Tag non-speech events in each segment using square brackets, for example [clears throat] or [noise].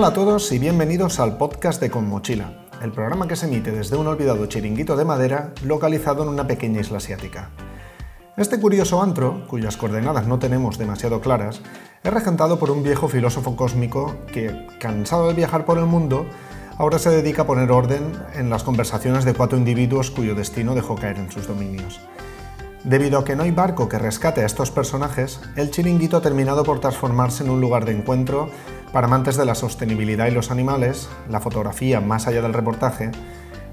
Hola a todos y bienvenidos al podcast de Con Mochila, el programa que se emite desde un olvidado chiringuito de madera localizado en una pequeña isla asiática. Este curioso antro, cuyas coordenadas no tenemos demasiado claras, es regentado por un viejo filósofo cósmico que, cansado de viajar por el mundo, ahora se dedica a poner orden en las conversaciones de cuatro individuos cuyo destino dejó caer en sus dominios. Debido a que no hay barco que rescate a estos personajes, el chiringuito ha terminado por transformarse en un lugar de encuentro para amantes de la sostenibilidad y los animales, la fotografía más allá del reportaje,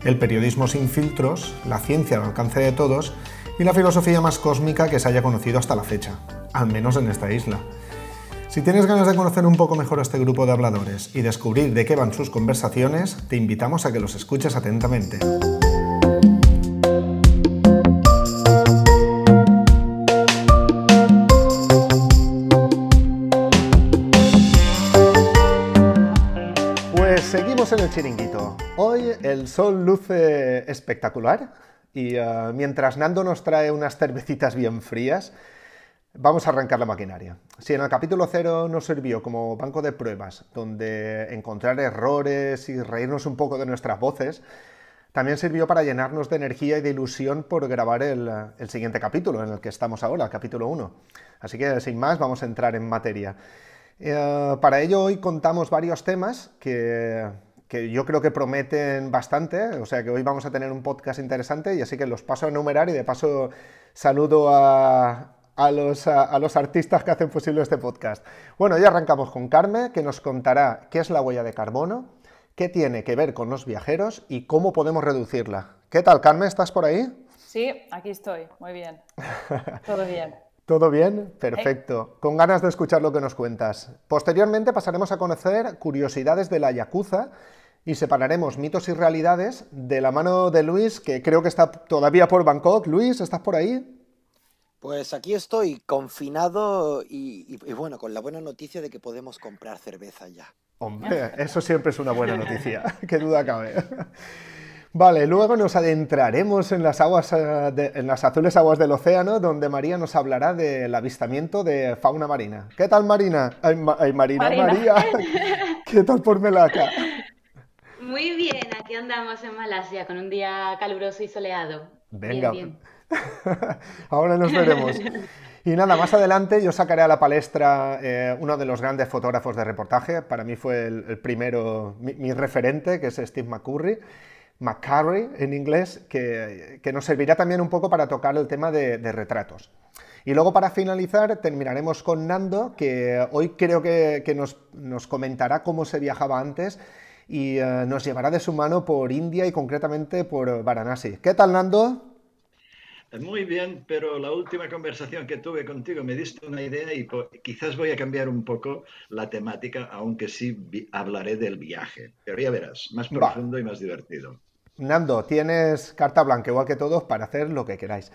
el periodismo sin filtros, la ciencia al alcance de todos y la filosofía más cósmica que se haya conocido hasta la fecha, al menos en esta isla. Si tienes ganas de conocer un poco mejor a este grupo de habladores y descubrir de qué van sus conversaciones, te invitamos a que los escuches atentamente. En el chiringuito. Hoy el sol luce espectacular y eh, mientras Nando nos trae unas cervecitas bien frías, vamos a arrancar la maquinaria. Si en el capítulo 0 nos sirvió como banco de pruebas, donde encontrar errores y reírnos un poco de nuestras voces, también sirvió para llenarnos de energía y de ilusión por grabar el, siguiente capítulo, en el que estamos ahora, el capítulo 1. Así que sin más, vamos a entrar en materia. Eh, para ello hoy contamos varios temas que, que yo creo que prometen bastante, o sea que hoy vamos a tener un podcast interesante y así que los paso a enumerar y de paso saludo a, los, a, los, artistas que hacen posible este podcast. Bueno, ya arrancamos con Carmen, que nos contará qué es la huella de carbono, qué tiene que ver con los viajeros y cómo podemos reducirla. ¿Qué tal, Carmen? ¿Estás por ahí? Sí, aquí estoy, muy bien. [laughs] Todo bien. ¿Todo bien? Perfecto. Con ganas de escuchar lo que nos cuentas. Posteriormente pasaremos a conocer curiosidades de la Yakuza y separaremos mitos y realidades de la mano de Luis, que creo que está todavía por Bangkok. Luis, ¿estás por ahí? Pues aquí estoy, confinado y, bueno, con la buena noticia de que podemos comprar cerveza ya. Hombre, eso siempre es una buena noticia, [laughs] qué duda cabe. Vale, luego nos adentraremos en las aguas, eh, en las azules aguas del océano, donde María nos hablará del avistamiento de fauna marina. ¿Qué tal, Marina? Ay, Marina, María. [laughs] ¿Qué tal por Melaca? Muy bien, aquí andamos en Malasia con un día caluroso y soleado. Venga, [laughs] ahora nos veremos. Y nada, más adelante yo sacaré a la palestra eh, uno de los grandes fotógrafos de reportaje. Para mí fue el, primero, mi, referente, que es Steve McCurry. McCurry en inglés, que, nos servirá también un poco para tocar el tema de, retratos. Y luego para finalizar terminaremos con Nando, que hoy creo que, nos, nos comentará cómo se viajaba antes y eh, nos llevará de su mano por India y concretamente por Varanasi. ¿Qué tal, Nando? Eh, muy bien, pero la última conversación que tuve contigo me diste una idea y quizás voy a cambiar un poco la temática, aunque sí hablaré del viaje. Pero ya verás, más profundo y más divertido. Nando, tienes carta blanca, igual que todos, para hacer lo que queráis.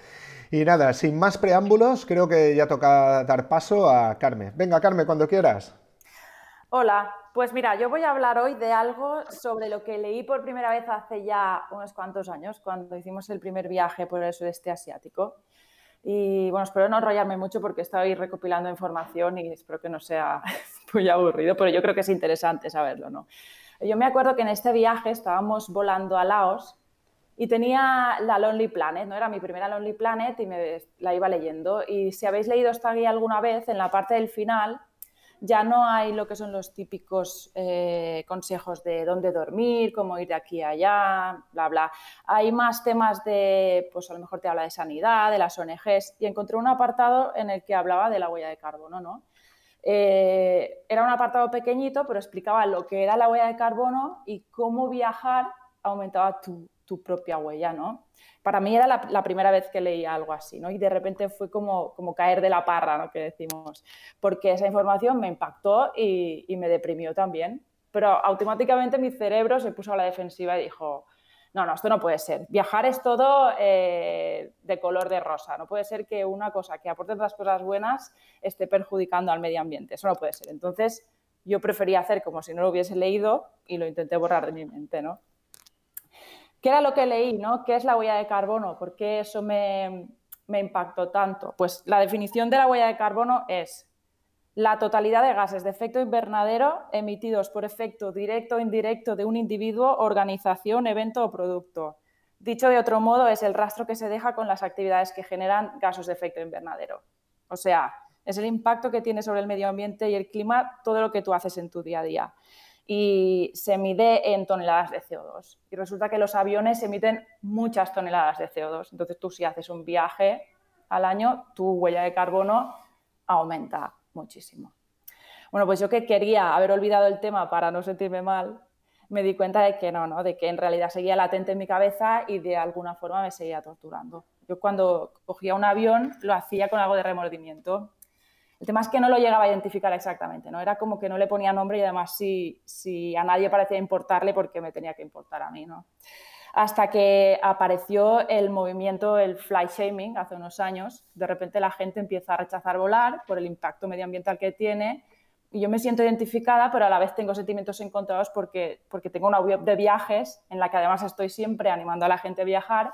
Y nada, sin más preámbulos, creo que ya toca dar paso a Carmen. Venga, Carmen, cuando quieras. Hola, pues mira, yo voy a hablar hoy de algo sobre lo que leí por primera vez hace ya unos cuantos años, cuando hicimos el primer viaje por el sudeste asiático. Y bueno, espero no enrollarme mucho porque estoy recopilando información y espero que no sea [laughs] muy aburrido, pero yo creo que es interesante saberlo, ¿no? Yo me acuerdo que en este viaje estábamos volando a Laos y tenía la Lonely Planet, ¿no? Era mi primera Lonely Planet y me la iba leyendo. Y si habéis leído esta guía alguna vez, en la parte del final ya no hay lo que son los típicos eh, consejos de dónde dormir, cómo ir de aquí a allá, bla, bla. Hay más temas de, pues a lo mejor te habla de sanidad, de las ONGs, y encontré un apartado en el que hablaba de la huella de carbono, ¿no? Eh, era un apartado pequeñito, pero explicaba lo que era la huella de carbono y cómo viajar aumentaba tu, tu propia huella, ¿no? para mí era la, primera vez que leía algo así, ¿no? Y de repente fue como, como caer de la parra, ¿no? Que decimos, porque esa información me impactó y, me deprimió también, pero automáticamente mi cerebro se puso a la defensiva y dijo, no, no, esto no puede ser. Viajar es todo eh, de color de rosa. No puede ser que una cosa que aporte las cosas buenas esté perjudicando al medio ambiente. Eso no puede ser. Entonces, yo prefería hacer como si no lo hubiese leído y lo intenté borrar de mi mente, ¿no? ¿Qué era lo que leí? ¿no? ¿Qué es la huella de carbono? ¿Por qué eso me, impactó tanto? Pues la definición de la huella de carbono es la totalidad de gases de efecto invernadero emitidos por efecto directo o indirecto de un individuo, organización, evento o producto. Dicho de otro modo, es el rastro que se deja con las actividades que generan gases de efecto invernadero. O sea, es el impacto que tiene sobre el medio ambiente y el clima todo lo que tú haces en tu día a día. Y se mide en toneladas de CO2. Y resulta que los aviones emiten muchas toneladas de CO2. Entonces tú si haces un viaje al año, tu huella de carbono aumenta muchísimo. Bueno, pues yo que quería haber olvidado el tema para no sentirme mal, me di cuenta de que no, ¿no? de que en realidad seguía latente en mi cabeza y de alguna forma me seguía torturando. Yo cuando cogía un avión lo hacía con algo de remordimiento. El tema es que no lo llegaba a identificar exactamente, ¿no? Era como que no le ponía nombre y además si, si a nadie parecía importarle porque me tenía que importar a mí, ¿no? Hasta que apareció el movimiento, el fly shaming, hace unos años. De repente la gente empieza a rechazar volar por el impacto medioambiental que tiene. Y yo me siento identificada, pero a la vez tengo sentimientos encontrados porque, porque tengo una web de viajes en la que además estoy siempre animando a la gente a viajar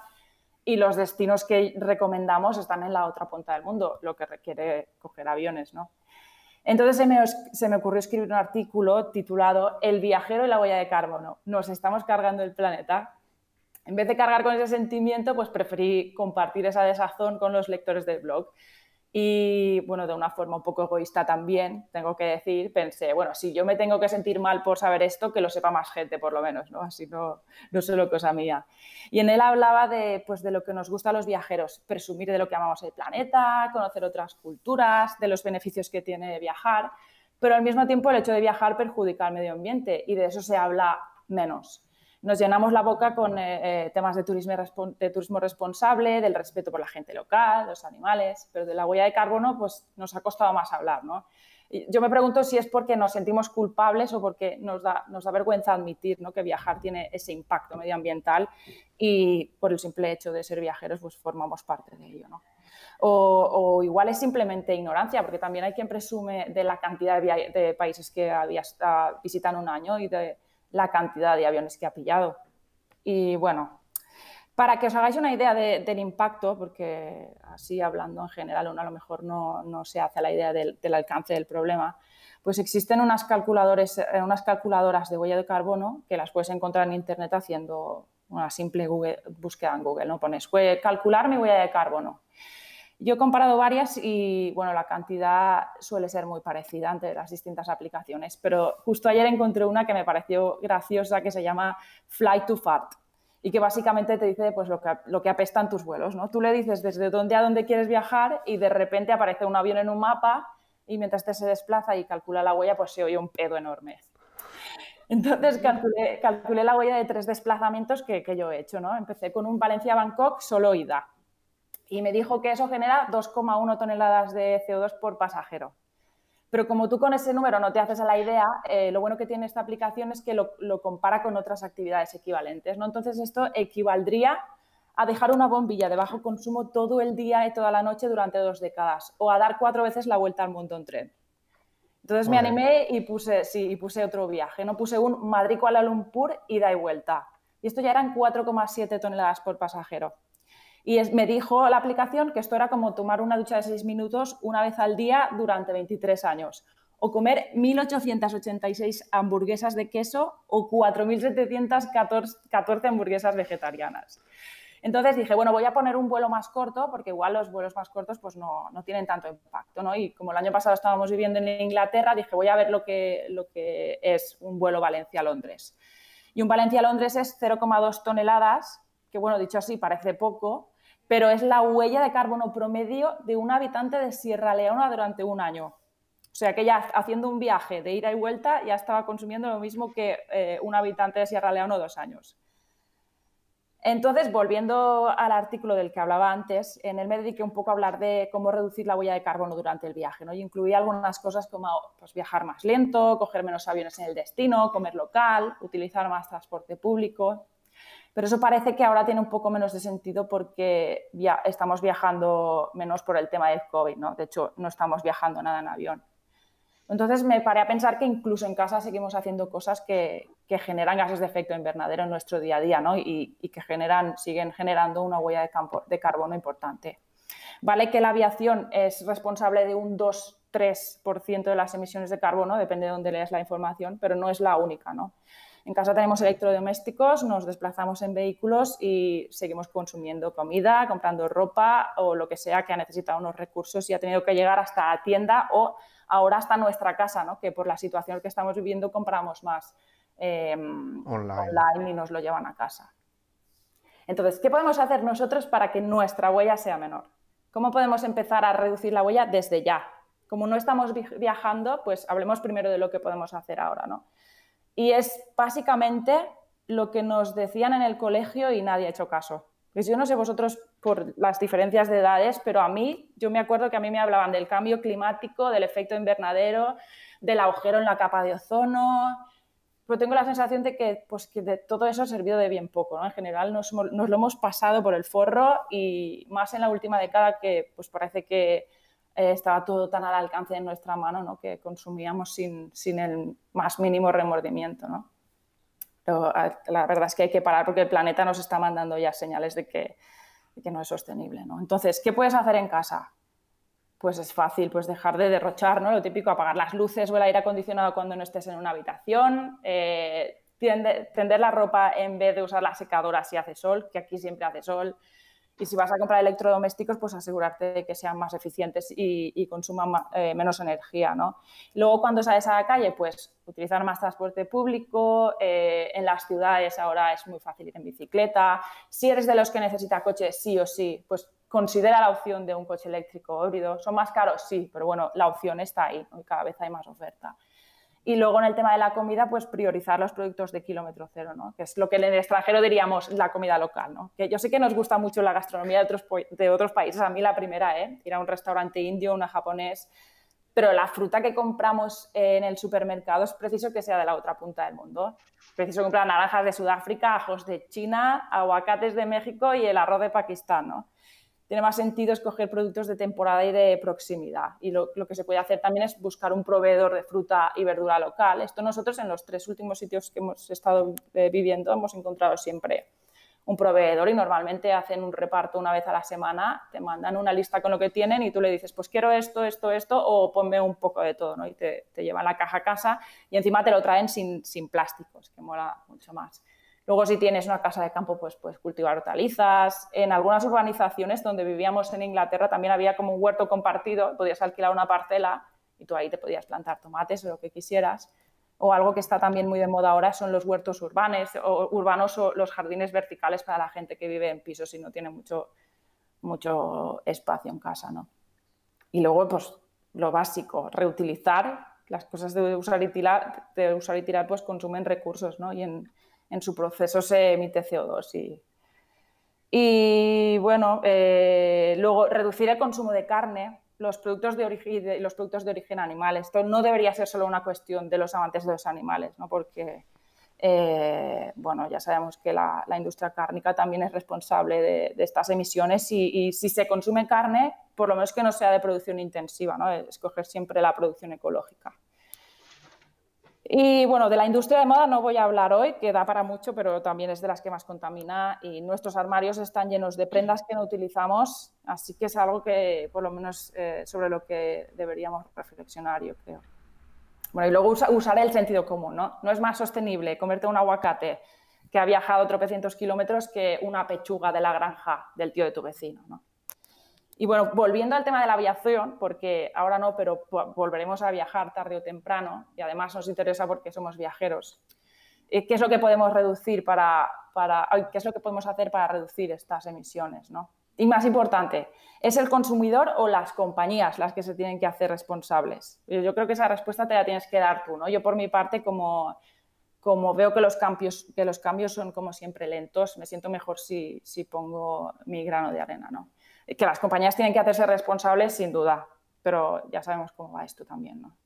y los destinos que recomendamos están en la otra punta del mundo, lo que requiere coger aviones, ¿no? Entonces se me, se me, ocurrió escribir un artículo titulado El viajero y la huella de carbono. Nos estamos cargando el planeta en vez de cargar con ese sentimiento, pues preferí compartir esa desazón con los lectores del blog. Y bueno, de una forma un poco egoísta también, tengo que decir, pensé, bueno, si yo me tengo que sentir mal por saber esto, que lo sepa más gente por lo menos, ¿no? Así no, no solo cosa mía. Y en él hablaba de, pues, de lo que nos gusta a los viajeros, presumir de lo que amamos el planeta, conocer otras culturas, de los beneficios que tiene viajar, pero al mismo tiempo el hecho de viajar perjudica al medio ambiente y de eso se habla menos nos llenamos la boca con eh, eh, temas de turismo, de turismo responsable, del respeto por la gente local, los animales, pero de la huella de carbono pues nos ha costado más hablar, ¿no? yo me pregunto si es porque nos sentimos culpables o porque nos da, nos da vergüenza admitir ¿no? que viajar tiene ese impacto medioambiental y por el simple hecho de ser viajeros pues formamos parte de ello. ¿no? O, igual es simplemente ignorancia, porque también hay quien presume de la cantidad de, de países que visitan un año y de la cantidad de aviones que ha pillado. Y bueno, para que os hagáis una idea del impacto, porque así hablando en general uno a lo mejor no, se hace la idea del, alcance del problema, pues existen unas, calculadores, eh, unas calculadoras de huella de carbono que las puedes encontrar en Internet haciendo una simple Google, búsqueda en Google. ¿no? Pones calcular mi huella de carbono yo he comparado varias y bueno, la cantidad suele ser muy parecida entre las distintas aplicaciones, pero justo ayer encontré una que me pareció graciosa que se llama Fly to Fart y que básicamente te dice pues, lo, que, lo que apestan tus vuelos. ¿no? Tú le dices desde dónde a dónde quieres viajar y de repente aparece un avión en un mapa y mientras te se desplaza y calcula la huella, pues se oye un pedo enorme. Entonces calculé, calculé la huella de tres desplazamientos que, que yo he hecho. ¿no? Empecé con un Valencia-Bangkok solo ida y me dijo que eso genera 2,1 toneladas de CO2 por pasajero. Pero como tú con ese número no te haces a la idea, eh, lo bueno que tiene esta aplicación es que lo, compara con otras actividades equivalentes. ¿no? Entonces esto equivaldría a dejar una bombilla de bajo consumo todo el día y toda la noche durante dos décadas o a dar cuatro veces la vuelta al mundo en tren. Entonces me animé y puse, sí, y puse otro viaje. No puse un Madrid-Kuala Lumpur ida y vuelta. Y esto ya eran 4,7 toneladas por pasajero. Y me dijo la aplicación que esto era como tomar una ducha de seis minutos una vez al día durante 23 años, o comer 1.886 hamburguesas de queso o 4.714 hamburguesas vegetarianas. Entonces dije, bueno, voy a poner un vuelo más corto, porque igual los vuelos más cortos pues no, no tienen tanto impacto, ¿no? Y como el año pasado estábamos viviendo en Inglaterra, dije, voy a ver lo que, lo que es un vuelo Valencia-Londres. Y un Valencia-Londres es 0,2 toneladas, que bueno, dicho así parece poco, pero es la huella de carbono promedio de un habitante de Sierra Leona durante un año. O sea que ya haciendo un viaje de ida y vuelta ya estaba consumiendo lo mismo que eh, un habitante de Sierra Leona dos años. Entonces, volviendo al artículo del que hablaba antes, en él me dediqué un poco a hablar de cómo reducir la huella de carbono durante el viaje. ¿no? Y incluí algunas cosas como pues, viajar más lento, coger menos aviones en el destino, comer local, utilizar más transporte público. Pero eso parece que ahora tiene un poco menos de sentido porque ya estamos viajando menos por el tema del COVID, ¿no? De hecho, no estamos viajando nada en avión. Entonces me paré a pensar que incluso en casa seguimos haciendo cosas que, generan gases de efecto invernadero en nuestro día a día ¿no? y, que generan, siguen generando una huella de, de carbono importante. Vale que la aviación es responsable de un 2 3% de las emisiones de carbono, depende de dónde leas la información, pero no es la única. ¿no? En casa tenemos electrodomésticos, nos desplazamos en vehículos y seguimos consumiendo comida, comprando ropa o lo que sea que ha necesitado unos recursos y ha tenido que llegar hasta la tienda o ahora hasta nuestra casa, ¿no? que por la situación que estamos viviendo compramos más em, online y nos lo llevan a casa. Entonces, ¿qué podemos hacer nosotros para que nuestra huella sea menor? ¿Cómo podemos empezar a reducir la huella desde ya? Como no estamos viajando, pues hablemos primero de lo que podemos hacer ahora, ¿no? Y es básicamente lo que nos decían en el colegio y nadie ha hecho caso. Pues yo no sé vosotros por las diferencias de edades, pero a mí, yo me acuerdo que a mí me hablaban del cambio climático, del efecto invernadero, del agujero en la capa de ozono, pero tengo la sensación de que, pues, que todo eso ha servido de bien poco. ¿no? En general nos, nos, lo hemos pasado por el forro y más en la última década que pues, parece que eh, estaba todo tan al alcance de nuestra mano ¿no? que consumíamos sin, sin, el más mínimo remordimiento. ¿no? Pero la verdad es que hay que parar porque el planeta nos está mandando ya señales de que, que no es sostenible. ¿no? Entonces, ¿qué puedes hacer en casa? Pues es fácil, pues dejar de derrochar, ¿no? Lo típico, apagar las luces o el aire acondicionado cuando no estés en una habitación, eh, tender la ropa en vez de usar la secadora si hace sol, que aquí siempre hace sol, y si vas a comprar electrodomésticos, pues asegurarte de que sean más eficientes y, consuman eh, menos energía, ¿no? Luego, cuando sales a la calle, pues utilizar más transporte público. Eh, en las ciudades ahora es muy fácil ir en bicicleta. Si eres de los que necesita coche, sí o sí, pues considera la opción de un coche eléctrico híbrido. ¿Son más caros? Sí, pero bueno, la opción está ahí y cada vez hay más oferta. Y luego en el tema de la comida, pues priorizar los productos de kilómetro cero, ¿no? que es lo que en el extranjero diríamos la comida local. ¿no? Que yo sé que nos gusta mucho la gastronomía de otros, de otros países, a mí la primera, ¿eh? ir a un restaurante indio, una japonés, pero la fruta que compramos en el supermercado es preciso que sea de la otra punta del mundo. Preciso comprar naranjas de Sudáfrica, ajos de China, aguacates de México y el arroz de Pakistán. ¿no? Tiene más sentido escoger productos de temporada y de proximidad. Y lo, que se puede hacer también es buscar un proveedor de fruta y verdura local. Esto nosotros en los tres últimos sitios que hemos estado eh, viviendo hemos encontrado siempre un proveedor y normalmente hacen un reparto una vez a la semana, te mandan una lista con lo que tienen y tú le dices, pues quiero esto, esto, esto o ponme un poco de todo. Y te, te llevan la caja a casa y encima te lo traen sin, sin plásticos, que mola mucho más. Luego, si tienes una casa de campo, pues puedes cultivar hortalizas. En algunas urbanizaciones donde vivíamos en Inglaterra también había como un huerto compartido, podías alquilar una parcela y tú ahí te podías plantar tomates o lo que quisieras. O algo que está también muy de moda ahora son los huertos urbanos o, urbanos o los jardines verticales para la gente que vive en pisos y no tiene mucho, mucho espacio en casa. ¿no? Y luego, pues lo básico, reutilizar. Las cosas de usar y tirar, de usar y tirar pues consumen recursos, ¿no? Y en, en su proceso se emite CO2. Y, bueno, eh, luego reducir el consumo de carne, los productos de, origen, los productos de origen animal. Esto no debería ser solo una cuestión de los amantes de los animales, ¿no? porque eh, bueno, ya sabemos que la, industria cárnica también es responsable de, estas emisiones y, y, si se consume carne, por lo menos que no sea de producción intensiva, ¿no? escoger siempre la producción ecológica. Y bueno, de la industria de moda no voy a hablar hoy, que da para mucho, pero también es de las que más contamina y nuestros armarios están llenos de prendas que no utilizamos, así que es algo que por lo menos eh, sobre lo que deberíamos reflexionar, yo creo. Bueno, y luego usar el sentido común, ¿no? No es más sostenible comerte un aguacate que ha viajado tropecientos kilómetros que una pechuga de la granja del tío de tu vecino, ¿no? Y bueno, volviendo al tema de la aviación, porque ahora no, pero volveremos a viajar tarde o temprano, y además nos interesa porque somos viajeros. Eh, ¿Qué es lo que podemos reducir para, para qué es lo que podemos hacer para reducir estas emisiones? ¿no? Y más importante, ¿es el consumidor o las compañías las que se tienen que hacer responsables? Yo creo que esa respuesta te la tienes que dar tú. ¿no? Yo por mi parte, como, como veo que los, cambios, que los cambios son como siempre lentos, me siento mejor si, si pongo mi grano de arena. ¿no? Que las compañías tienen que hacerse responsables sin duda, pero ya sabemos cómo va esto también, ¿no?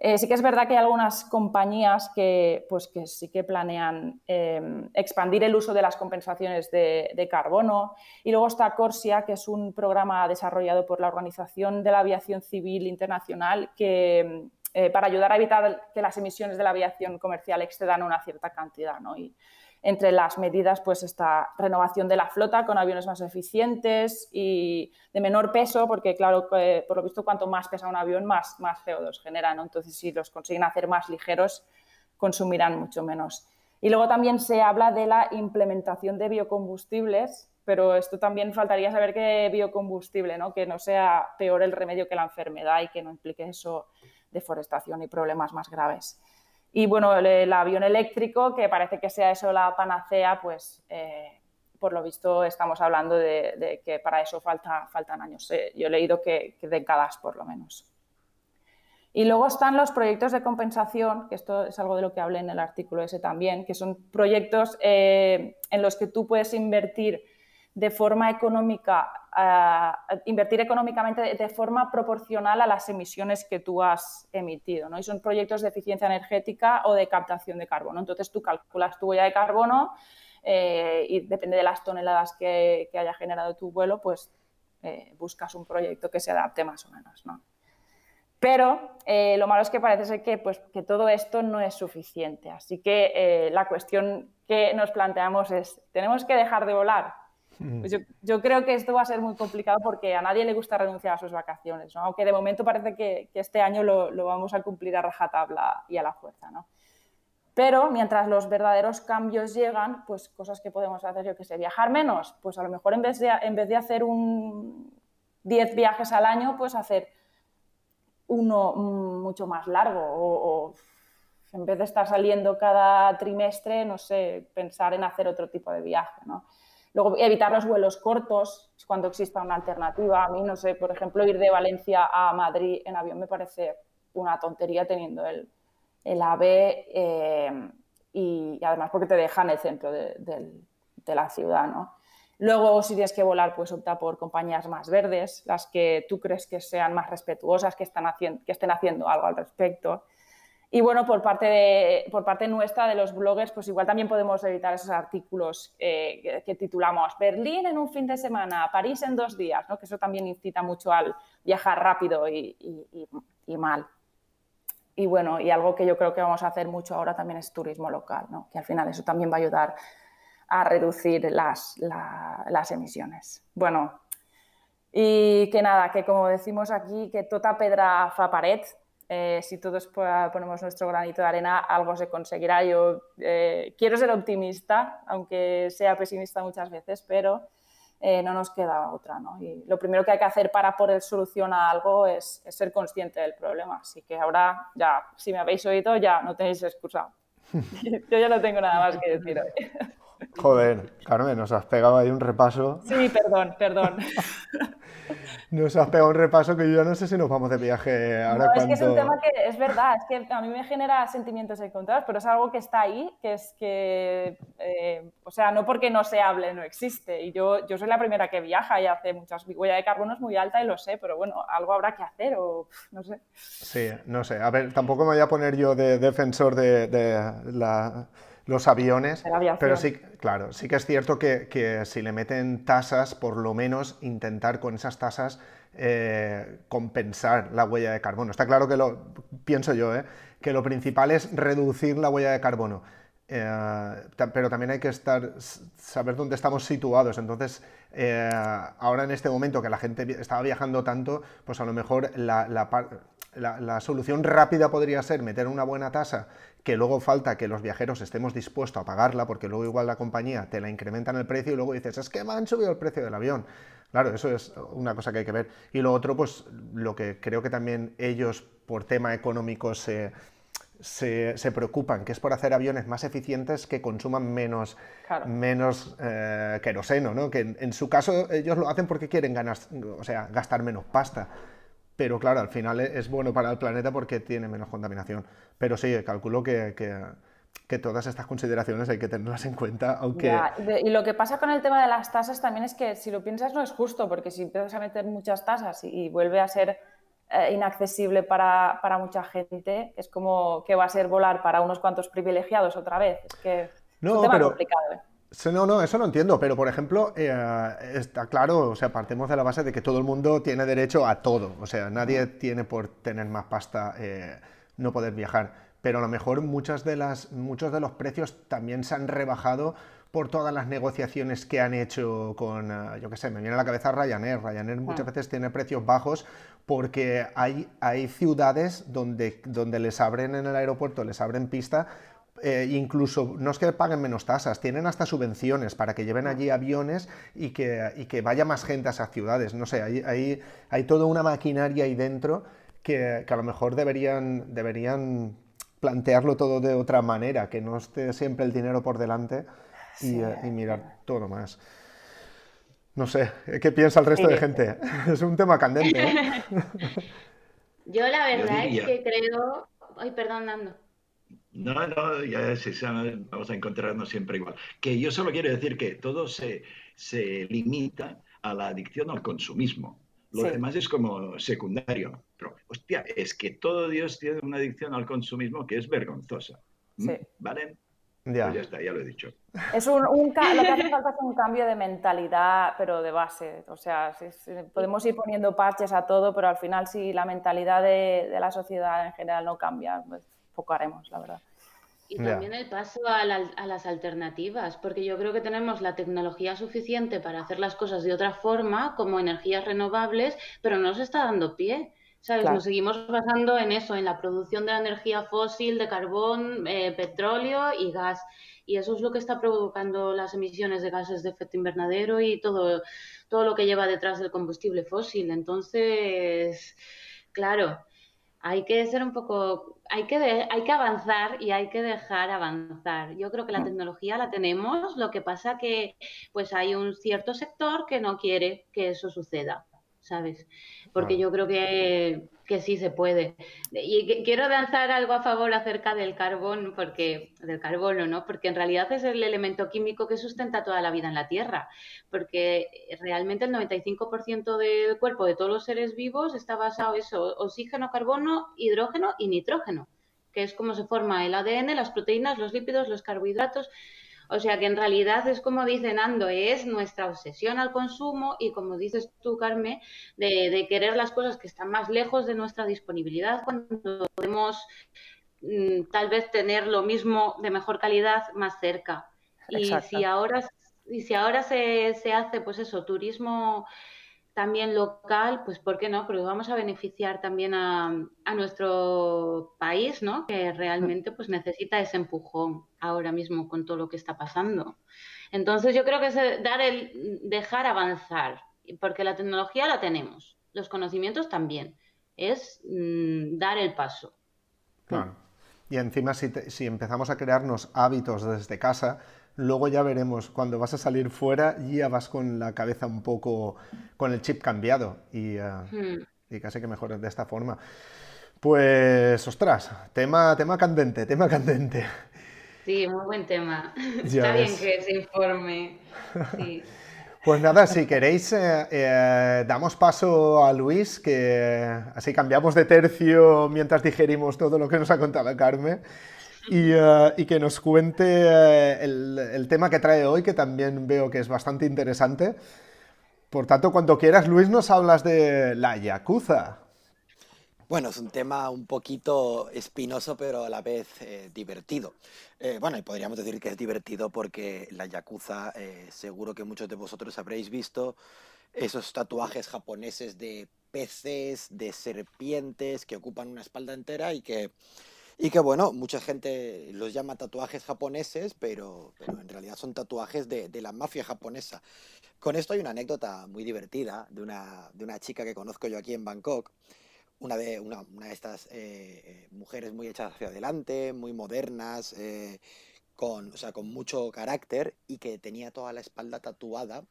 Eh, sí que es verdad que hay algunas compañías que, pues, que sí que planean em, expandir el uso de las compensaciones de, carbono. Y luego está Corsia, que es un programa desarrollado por la Organización de la Aviación Civil Internacional que, eh, para ayudar a evitar que las emisiones de la aviación comercial excedan una cierta cantidad. ¿no? Entre las medidas, pues esta renovación de la flota con aviones más eficientes y de menor peso, porque claro, por lo visto, cuanto más pesa un avión, más, más CO2 genera, Entonces, si los consiguen hacer más ligeros, consumirán mucho menos. Y luego también se habla de la implementación de biocombustibles, pero esto también faltaría saber qué biocombustible, ¿no? que no sea peor el remedio que la enfermedad y que no implique eso deforestación y problemas más graves. Y bueno, el, avión eléctrico, que parece que sea eso la panacea, pues eh, por lo visto estamos hablando de, que para eso falta, faltan años. Eh, yo he leído que, décadas por lo menos. Y luego están los proyectos de compensación, que esto es algo de lo que hablé en el artículo ese también, que son proyectos eh, en los que tú puedes invertir de forma económica, eh, invertir económicamente de, forma proporcional a las emisiones que tú has emitido. ¿no? Y son proyectos de eficiencia energética o de captación de carbono. Entonces tú calculas tu huella de carbono eh, y depende de las toneladas que, haya generado tu vuelo, pues buscas un proyecto que se adapte más o menos. ¿no? Pero eh, lo malo es que parece ser que, pues, que, todo esto no es suficiente. Así que eh, la cuestión que nos planteamos es, ¿tenemos que dejar de volar? Mm. Pues yo, creo que esto va a ser muy complicado porque a nadie le gusta renunciar a sus vacaciones, ¿no? aunque de momento parece que, este año lo, lo, vamos a cumplir a rajatabla y a la fuerza. ¿no? Pero mientras los verdaderos cambios llegan, pues cosas que podemos hacer, yo que sé, viajar menos, pues a lo mejor en vez de, en vez de hacer un 10 viajes al año, pues hacer uno mm, mucho más largo o, en vez de estar saliendo cada trimestre, no sé, pensar en hacer otro tipo de viaje, ¿no? Luego, evitar los vuelos cortos cuando exista una alternativa. A mí, no sé, por ejemplo, ir de Valencia a Madrid en avión me parece una tontería teniendo el, el AVE eh, y, además porque te deja en el centro de, de la ciudad, ¿no? Luego, si tienes que volar, pues opta por compañías más verdes, las que tú crees que sean más respetuosas, que, están haciendo, que estén haciendo algo al respecto. Y bueno, por parte, de, por parte nuestra, de los bloggers, pues igual también podemos evitar esos artículos eh, que, titulamos Berlín en un fin de semana, París en dos días, ¿no? que eso también incita mucho al viajar rápido y, y, mal. Y bueno, y algo que yo creo que vamos a hacer mucho ahora también es turismo local, ¿no? que al final eso también va a ayudar a reducir las, las emisiones. Bueno, y que nada, que como decimos aquí, que tota pedra fa pared. Eh, si todos ponemos nuestro granito de arena, algo se conseguirá. Yo eh, quiero ser optimista, aunque sea pesimista muchas veces, pero eh, no nos queda otra. ¿no? Y lo primero que hay que hacer para poder solucionar algo es, es, ser consciente del problema. Así que ahora, ya, si me habéis oído, ya no tenéis excusa. [laughs] [laughs] Yo ya no tengo nada más que decir hoy. [laughs] Joder, Carmen, nos has pegado ahí un repaso. Sí, perdón, perdón. [laughs] Nos has pegado un repaso que yo ya no sé si nos vamos de viaje ahora. No, es que es un tema que es verdad, es que a mí me genera sentimientos encontrados, pero es algo que está ahí, que es que, eh, o sea, no porque no se hable, no existe. Y yo, yo soy la primera que viaja y hace muchas. Mi huella de carbono es muy alta y lo sé, pero bueno, algo habrá que hacer o no sé. Sí, no sé. A ver, tampoco me voy a poner yo de defensor de, de la los aviones, pero sí, claro, sí que es cierto que, si le meten tasas, por lo menos intentar con esas tasas eh, compensar la huella de carbono. Está claro que lo pienso yo, ¿eh? que lo principal es reducir la huella de carbono. Eh, pero también hay que estar, saber dónde estamos situados. Entonces, ahora en este momento que la gente estaba viajando tanto, pues a lo mejor la, la, solución rápida podría ser meter una buena tasa que luego falta que los viajeros estemos dispuestos a pagarla, porque luego igual la compañía te la incrementa en el precio y luego dices, es que me han subido el precio del avión. Claro, eso es una cosa que hay que ver. Y lo otro, pues lo que creo que también ellos, por tema económico, se, se, preocupan, que es por hacer aviones más eficientes que consuman menos, menos eh, queroseno, ¿no? Que en, su caso ellos lo hacen porque quieren ganar, o sea, gastar menos pasta pero claro, al final es bueno para el planeta porque tiene menos contaminación. Pero sí, calculo que, que, todas estas consideraciones hay que tenerlas en cuenta, aunque... y lo que pasa con el tema de las tasas también es que si lo piensas no es justo, porque si empiezas a meter muchas tasas y, vuelve a ser eh, inaccesible para, para, mucha gente, es como que va a ser volar para unos cuantos privilegiados otra vez. Es que no, es un tema pero... complicado. ¿eh? No, no, eso lo entiendo, pero por ejemplo, eh, está claro, o sea, partimos de la base de que todo el mundo tiene derecho a todo, o sea, nadie tiene por tener más pasta eh, no poder viajar. pero a lo mejor muchas de las, muchos de los precios también se han rebajado por todas las negociaciones que han hecho con, eh, yo qué sé, me viene a la cabeza Ryanair. Ryanair muchas Ah. veces tiene precios bajos porque hay, hay ciudades donde, donde les abren en el aeropuerto, les abren pista, eh, incluso no es que paguen menos tasas, tienen hasta subvenciones para que lleven allí aviones y que, y que vaya más gente a esas ciudades. No sé, hay, hay, hay toda una maquinaria ahí dentro que, que a lo mejor deberían, deberían plantearlo todo de otra manera, que no esté siempre el dinero por delante y, eh, y mirar todo más. No sé, ¿qué piensa el resto de gente? [laughs] Es un tema candente, ¿eh? [laughs] Yo la verdad es que creo... Ay, perdón, Nando. No, no, ya se sabe, vamos a encontrarnos siempre igual. Que yo solo quiero decir que todo se, se limita a la adicción al consumismo. Lo Sí. demás es como secundario. Pero, hostia, es que todo Dios tiene una adicción al consumismo que es vergonzosa. ¿Mm? Sí. ¿Vale? Ya. Pues ya está, ya lo he dicho. Es un, un ca- lo que hace falta es un cambio de mentalidad, pero de base. O sea, si- si podemos ir poniendo parches a todo, pero al final si la mentalidad de, de la sociedad en general no cambia, pues poco haremos, la verdad. Y también el paso a, la- a las alternativas, porque yo creo que tenemos la tecnología suficiente para hacer las cosas de otra forma, como energías renovables, pero no se está dando pie. ¿Sabes? Claro. Nos seguimos basando en eso, en la producción de la energía fósil, de carbón, eh, petróleo y gas. Y eso es lo que está provocando las emisiones de gases de efecto invernadero y todo, todo lo que lleva detrás del combustible fósil. Entonces, claro, hay que ser un poco, hay que, de- hay que avanzar y hay que dejar avanzar. Yo creo que la tecnología la tenemos, lo que pasa que pues hay un cierto sector que no quiere que eso suceda, ¿sabes? Porque Claro. yo creo que, que sí se puede. Y que- quiero lanzar algo a favor acerca del carbón, porque, del carbono, ¿no? Porque en realidad es el elemento químico que sustenta toda la vida en la Tierra porque realmente el 95% del cuerpo de todos los seres vivos está basado en eso, oxígeno, carbono, hidrógeno y nitrógeno, que es como se forma el ADN, las proteínas, los lípidos, los carbohidratos. O sea que en realidad es como dice Nando, es nuestra obsesión al consumo y como dices tú, Carmen, de, de querer las cosas que están más lejos de nuestra disponibilidad cuando podemos mm, tal vez tener lo mismo de mejor calidad más cerca. Y si ahora, y si ahora se, se hace, pues eso, turismo también local, pues ¿por qué no? Porque vamos a beneficiar también a, nuestro país, ¿no? Que realmente pues necesita ese empujón ahora mismo con todo lo que está pasando. Entonces yo creo que es dar el, dejar avanzar, porque la tecnología la tenemos, los conocimientos también. Es mm, dar el paso. Claro. Y encima si, te- si empezamos a crearnos hábitos desde casa, luego ya veremos, cuando vas a salir fuera ya vas con la cabeza un poco, con el chip cambiado y, eh, Hmm. y casi que mejor de esta forma. Pues, ostras, tema, tema candente, tema candente. Sí, muy buen tema. Ya Está bien ves. que se informe. Sí. [laughs] Pues nada, si queréis, eh, eh, damos paso a Luis, que así cambiamos de tercio mientras digerimos todo lo que nos ha contado Carmen, y, eh, y que nos cuente eh, el, tema que trae hoy, que también veo que es bastante interesante. Por tanto, cuando quieras, Luis, nos hablas de la Yakuza. Bueno, es un tema un poquito espinoso, pero a la vez eh, divertido. Bueno, y podríamos decir que es divertido porque la Yakuza, eh, seguro que muchos de vosotros habréis visto esos tatuajes japoneses de peces, de serpientes que ocupan una espalda entera y que, y que bueno, mucha gente los llama tatuajes japoneses, pero, pero en realidad son tatuajes de, de la mafia japonesa. Con esto hay una anécdota muy divertida de una, de una chica que conozco yo aquí en Bangkok una de, una, de estas eh, mujeres muy hechas hacia adelante, muy modernas, eh, con, o sea, con mucho carácter y que tenía toda la espalda tatuada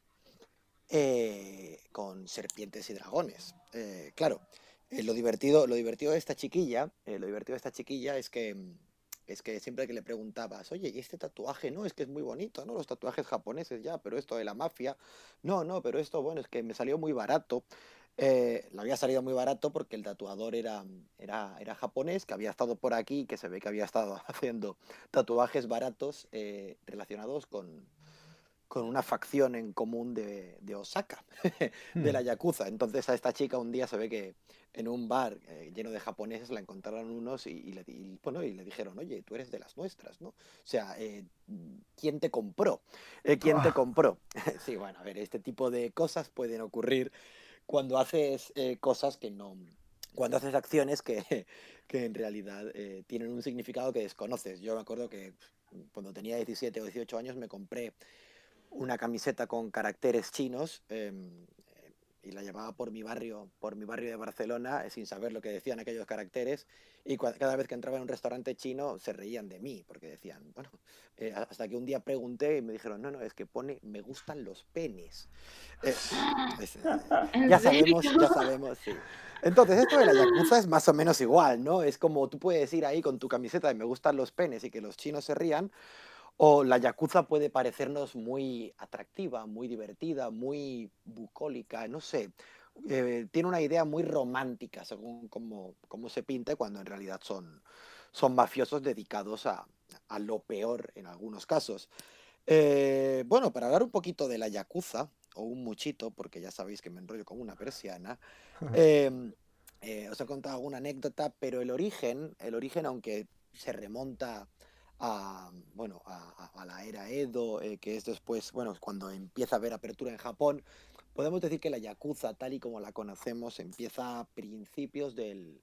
eh, con serpientes y dragones. Claro, eh, lo, divertido, lo divertido de esta chiquilla, eh, lo divertido de esta chiquilla es que, mm, es que siempre que le preguntabas, oye, ¿y este tatuaje? No, es que es muy bonito, ¿no? Los tatuajes japoneses ya, pero esto de la mafia, no, no, pero esto, bueno, es que me salió muy barato. Eh, le había salido muy barato porque el tatuador era, era, era japonés, que había estado por aquí, que se ve que había estado [laughs] haciendo tatuajes baratos eh, relacionados con, con una facción en común de, Osaka, [laughs] de la hmm. Yakuza. Entonces a esta chica un día se ve que en un bar eh, lleno de japoneses la encontraron unos y, le, bueno, y le dijeron, oye, tú eres de las nuestras, ¿no? O sea, eh, ¿quién te compró? Eh, ¿Quién te ah. compró? [laughs] sí, bueno, a ver, este tipo de cosas pueden ocurrir cuando haces cosas que no... Cuando haces acciones que, [laughs] que en realidad tienen un significado que desconoces. Yo me acuerdo que cuando tenía 17 o 18 años me compré una camiseta con caracteres chinos em, y la llevaba por mi barrio, por mi barrio de Barcelona, eh, sin saber lo que decían aquellos caracteres. Y cada vez que entraba en un restaurante chino se reían de mí, porque decían, bueno, eh, hasta que un día pregunté y me dijeron, no, no, es que pone, me gustan los penes. Eh, [laughs] ya sabemos, ya sabemos, sí. Entonces, esto de la Yakuza es más o menos igual, ¿no? Es como tú puedes ir ahí con tu camiseta de me gustan los penes y que los chinos se rían, o la Yakuza puede parecernos muy atractiva, muy divertida, muy bucólica, no sé. Eh, tiene una idea muy romántica según cómo, se pinta, cuando en realidad son, son mafiosos dedicados a, lo peor en algunos casos. Eh, bueno, para hablar un poquito de la Yakuza, o un muchito, porque ya sabéis que me enrollo como una persiana, [laughs] em, eh, os he contado alguna anécdota, pero el origen, el origen, aunque se remonta a, bueno, a, la era Edo, eh, que es después, bueno, cuando empieza a haber apertura en Japón, podemos decir que la Yakuza, tal y como la conocemos, empieza a principios del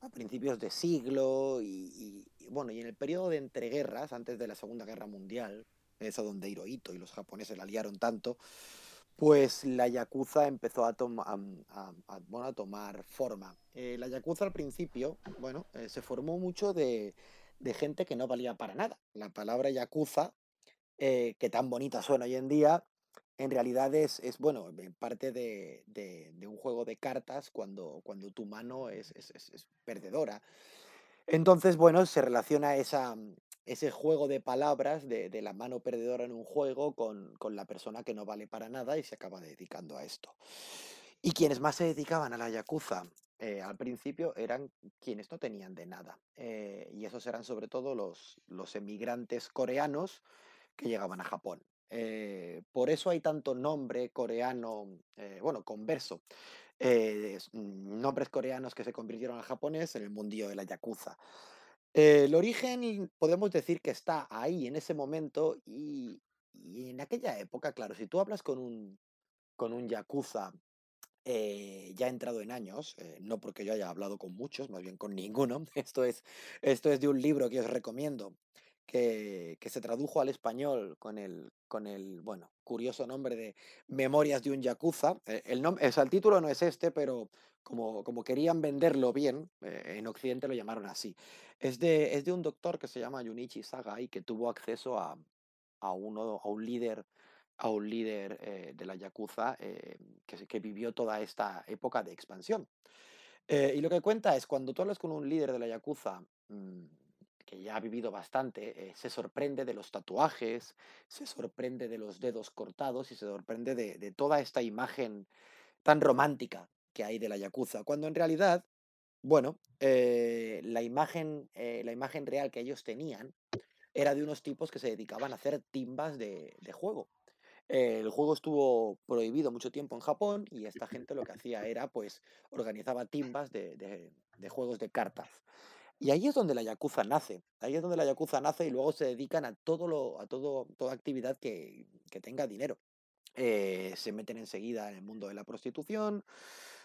a principios de siglo y, bueno, y en el periodo de entreguerras, antes de la Segunda Guerra Mundial, eso donde Hirohito y los japoneses la liaron tanto, pues la Yakuza empezó a, a, tomar forma. Eh, la Yakuza al principio, bueno, eh, se formó mucho de, de gente que no valía para nada. La palabra yakuza, eh, que tan bonita suena hoy en día, en realidad es, es bueno, parte de, un juego de cartas cuando, cuando tu mano es, perdedora. Entonces, bueno, se relaciona esa, ese juego de palabras de, la mano perdedora en un juego con, con, la persona que no vale para nada y se acaba dedicando a esto. Y quienes más se dedicaban a la yakuza eh, al principio eran quienes no tenían de nada. Eh, y esos eran sobre todo los, los emigrantes coreanos que llegaban a Japón. Eh, por eso hay tanto nombre coreano, bueno, converso, mm, nombres coreanos que se convirtieron al japonés en el mundillo de la yakuza. el origen podemos decir que está ahí en ese momento y, y en aquella época, claro, si tú hablas con un, con un yakuza eh, ya entrado en años, eh, no porque yo haya hablado con muchos, más bien con ninguno. [laughs] Esto es, esto es de un libro que os recomiendo, que, que se tradujo al español con el, con el, bueno, curioso nombre de Memorias de un Yakuza. Eh, el, nombre, el título no es este, pero como, como querían venderlo bien, en Occidente lo llamaron así. Es de, es de un doctor que se llama Junichi Sagai, que tuvo acceso a, a, uno, a un líder a un líder eh, de la Yakuza eh, que, vivió toda esta época de expansión. Eh, y lo que cuenta es cuando tú hablas con un líder de la Yakuza mm, que ya ha vivido bastante, se sorprende de los tatuajes, se sorprende de los dedos cortados y se sorprende de, toda esta imagen tan romántica que hay de la Yakuza, cuando en realidad, bueno, la, imagen, la imagen real que ellos tenían era de unos tipos que se dedicaban a hacer timbas de juego. El juego estuvo prohibido mucho tiempo en Japón y esta gente lo que hacía era, pues, organizaba timbas de, juegos de cartas. Y ahí es donde la Yakuza nace. Ahí es donde la Yakuza nace y luego se dedican a todo lo, a todo, toda actividad que, tenga dinero. Eh, se meten enseguida en el mundo de la prostitución,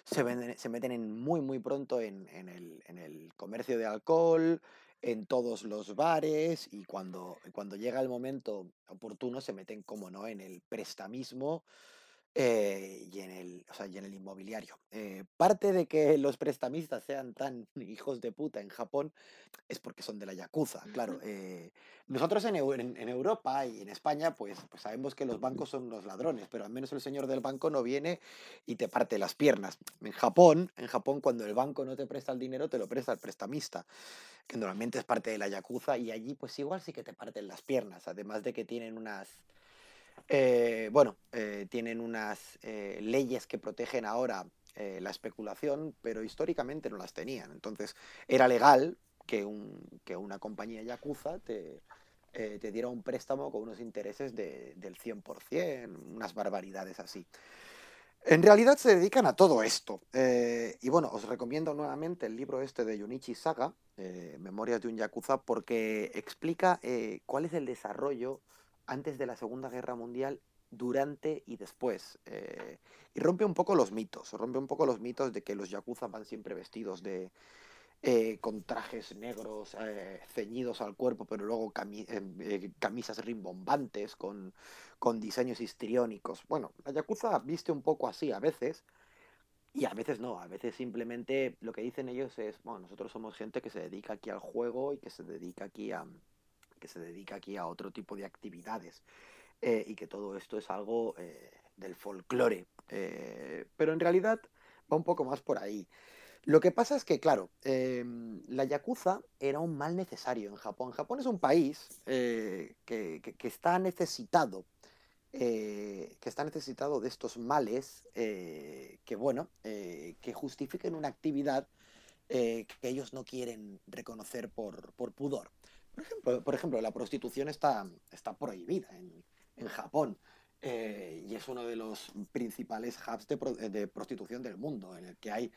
se, se meten en muy, muy pronto en, el, en el comercio de alcohol, en todos los bares y cuando, cuando llega el momento oportuno se meten, como no, en el prestamismo eh, y, en el, o sea, y en el inmobiliario. Eh, parte de que los prestamistas sean tan [laughs] hijos de puta en Japón es porque son de la Yakuza, claro. [laughs] Eh, nosotros en, en, Europa y en España, pues, pues sabemos que los bancos son los ladrones, pero al menos el señor del banco no viene y te parte las piernas. En Japón, en Japón cuando el banco no te presta el dinero, te lo presta el prestamista, que normalmente es parte de la Yakuza, y allí pues igual sí que te parten las piernas, además de que tienen unas eh, bueno, eh, tienen unas eh, leyes que protegen ahora la especulación, pero históricamente no las tenían. Entonces, era legal que, un, que una compañía yakuza te, eh, te diera un préstamo con unos intereses de, del 100%, unas barbaridades así. En realidad se dedican a todo esto. Eh, y bueno, os recomiendo nuevamente el libro este de Junichi Saga, eh, Memorias de un Yakuza, porque explica cuál es el desarrollo antes de la Segunda Guerra Mundial, durante y después. y rompe un poco los mitos, rompe un poco los mitos de que los Yakuza van siempre vestidos de, eh, con trajes negros eh, ceñidos al cuerpo, pero luego eh, camisas rimbombantes con, con diseños histriónicos. Bueno, la Yakuza viste un poco así a veces, y a veces no, a veces simplemente lo que dicen ellos es, bueno, nosotros somos gente que se dedica aquí al juego y que se dedica aquí a, que se dedica aquí a otro tipo de actividades. y que todo esto es algo del folclore. pero en realidad va un poco más por ahí. Lo que pasa es que, claro, em, la Yakuza era un mal necesario en Japón. Japón es un país eh, que, está necesitado, eh, que está necesitado de estos males eh, que, bueno, que justifiquen una actividad que ellos no quieren reconocer por, pudor. Por ejemplo, la prostitución está, está prohibida en, Japón. y es uno de los principales hubs de, de, prostitución del mundo, en el que hay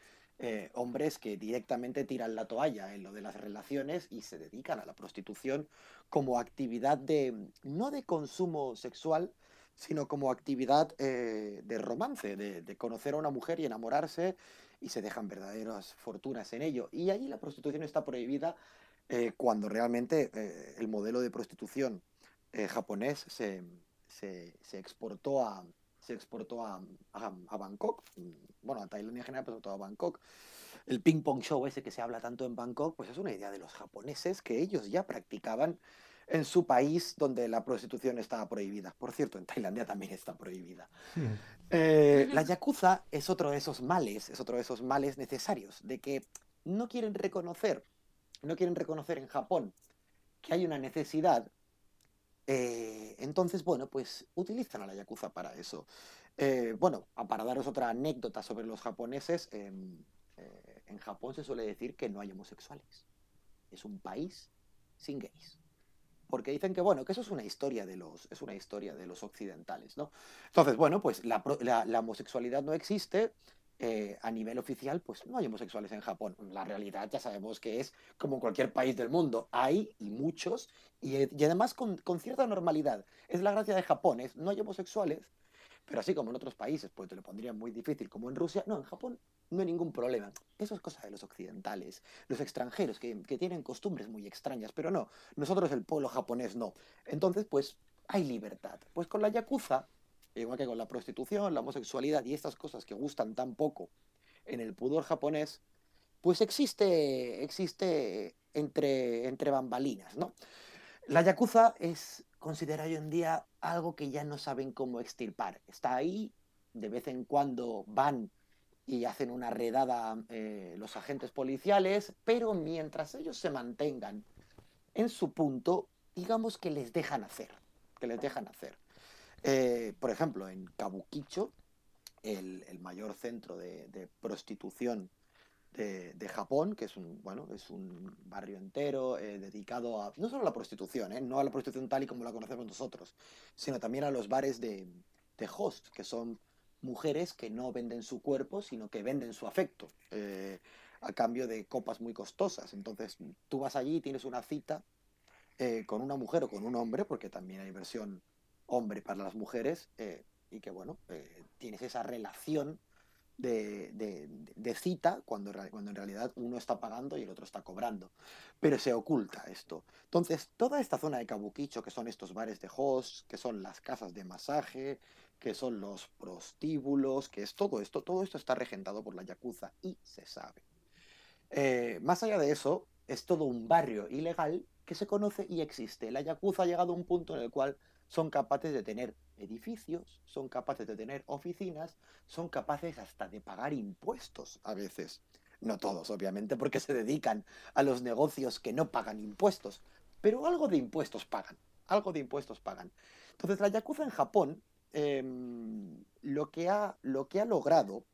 eh, hombres que directamente tiran la toalla en lo de las relaciones y se dedican a la prostitución como actividad de, no de consumo sexual, sino como actividad eh, de romance, de, conocer a una mujer y enamorarse y se dejan verdaderas fortunas en ello. Y allí la prostitución está prohibida eh, cuando realmente el modelo de prostitución japonés se, se exportó a, se exportó a, a, Bangkok, bueno, a Tailandia en general, pero todo a Bangkok. El ping pong show ese que se habla tanto en Bangkok, pues es una idea de los japoneses que ellos ya practicaban en su país donde la prostitución estaba prohibida. Por cierto, en Tailandia también está prohibida. Hmm. [laughs] Eh, la yakuza es otro de esos males, es otro de esos males necesarios, de que no quieren reconocer, no quieren reconocer en Japón que hay una necesidad eh, entonces, bueno, pues utilizan a la Yakuza para eso. Eh, bueno, para daros otra anécdota sobre los japoneses, eh, en Japón se suele decir que no hay homosexuales. Es un país sin gays. Porque dicen que, bueno, que eso es una historia de los, es una historia de los occidentales, ¿no? Entonces, bueno, pues la, la homosexualidad no existe, eh, a nivel oficial, pues no hay homosexuales en Japón. La realidad ya sabemos que es como en cualquier país del mundo. Hay y muchos, y, eh, además con, cierta normalidad. Es la gracia de Japón, no hay homosexuales, pero así como en otros países, pues te lo pondrían muy difícil, como en Rusia, no, en Japón no hay ningún problema. Eso es cosa de los occidentales, los extranjeros, que tienen costumbres muy extrañas, pero no, nosotros el pueblo japonés no. Entonces, pues hay libertad. Pues con la Yakuza igual que con la prostitución, la homosexualidad y estas cosas que gustan tan poco en el pudor japonés, pues existe, existe entre, entre bambalinas, ¿no? La yakuza es considerada hoy en día algo que ya no saben cómo extirpar. Está ahí, de vez en cuando van y hacen una redada eh, los agentes policiales, pero mientras ellos se mantengan en su punto, digamos que les dejan hacer, que les dejan hacer. Eh, por ejemplo, en Kabukicho, el, mayor centro de, prostitución de, Japón, que es un, bueno, es un barrio entero eh, dedicado a, no solo a la prostitución, eh, no a la prostitución tal y como la conocemos nosotros, sino también a los bares de, host, que son mujeres que no venden su cuerpo, sino que venden su afecto a cambio de copas muy costosas. Entonces, tú vas allí y tienes una cita con una mujer o con un hombre, porque también hay versión hombre para las mujeres eh, y que, bueno, eh, tienes esa relación de, cita cuando, cuando en realidad uno está pagando y el otro está cobrando. Pero se oculta esto. Entonces, toda esta zona de Kabukicho, que son estos bares de host, que son las casas de masaje, que son los prostíbulos, que es todo esto, todo esto está regentado por la Yakuza y se sabe. Eh, más allá de eso, es todo un barrio ilegal que se conoce y existe. La Yakuza ha llegado a un punto en el cual son capaces de tener edificios, son capaces de tener oficinas, son capaces hasta de pagar impuestos a veces. No todos, obviamente, porque se dedican a los negocios que no pagan impuestos, pero algo de impuestos pagan, algo de impuestos pagan. Entonces la Yakuza en Japón em, lo, que ha, lo que ha logrado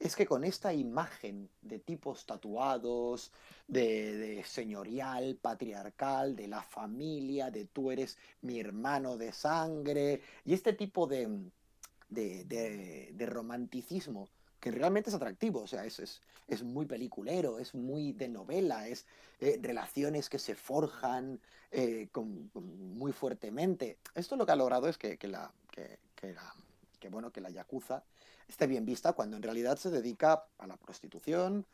es que con esta imagen de tipos tatuados, de, señorial, patriarcal, de la familia, de tú eres mi hermano de sangre, y este tipo de, de, romanticismo que realmente es atractivo, o sea, es, es, muy peliculero, es muy de novela, es eh, relaciones que se forjan eh, muy fuertemente. Esto lo que ha logrado es que, la, que, que, bueno, que la Yakuza esté bien vista cuando en realidad se dedica a la prostitución,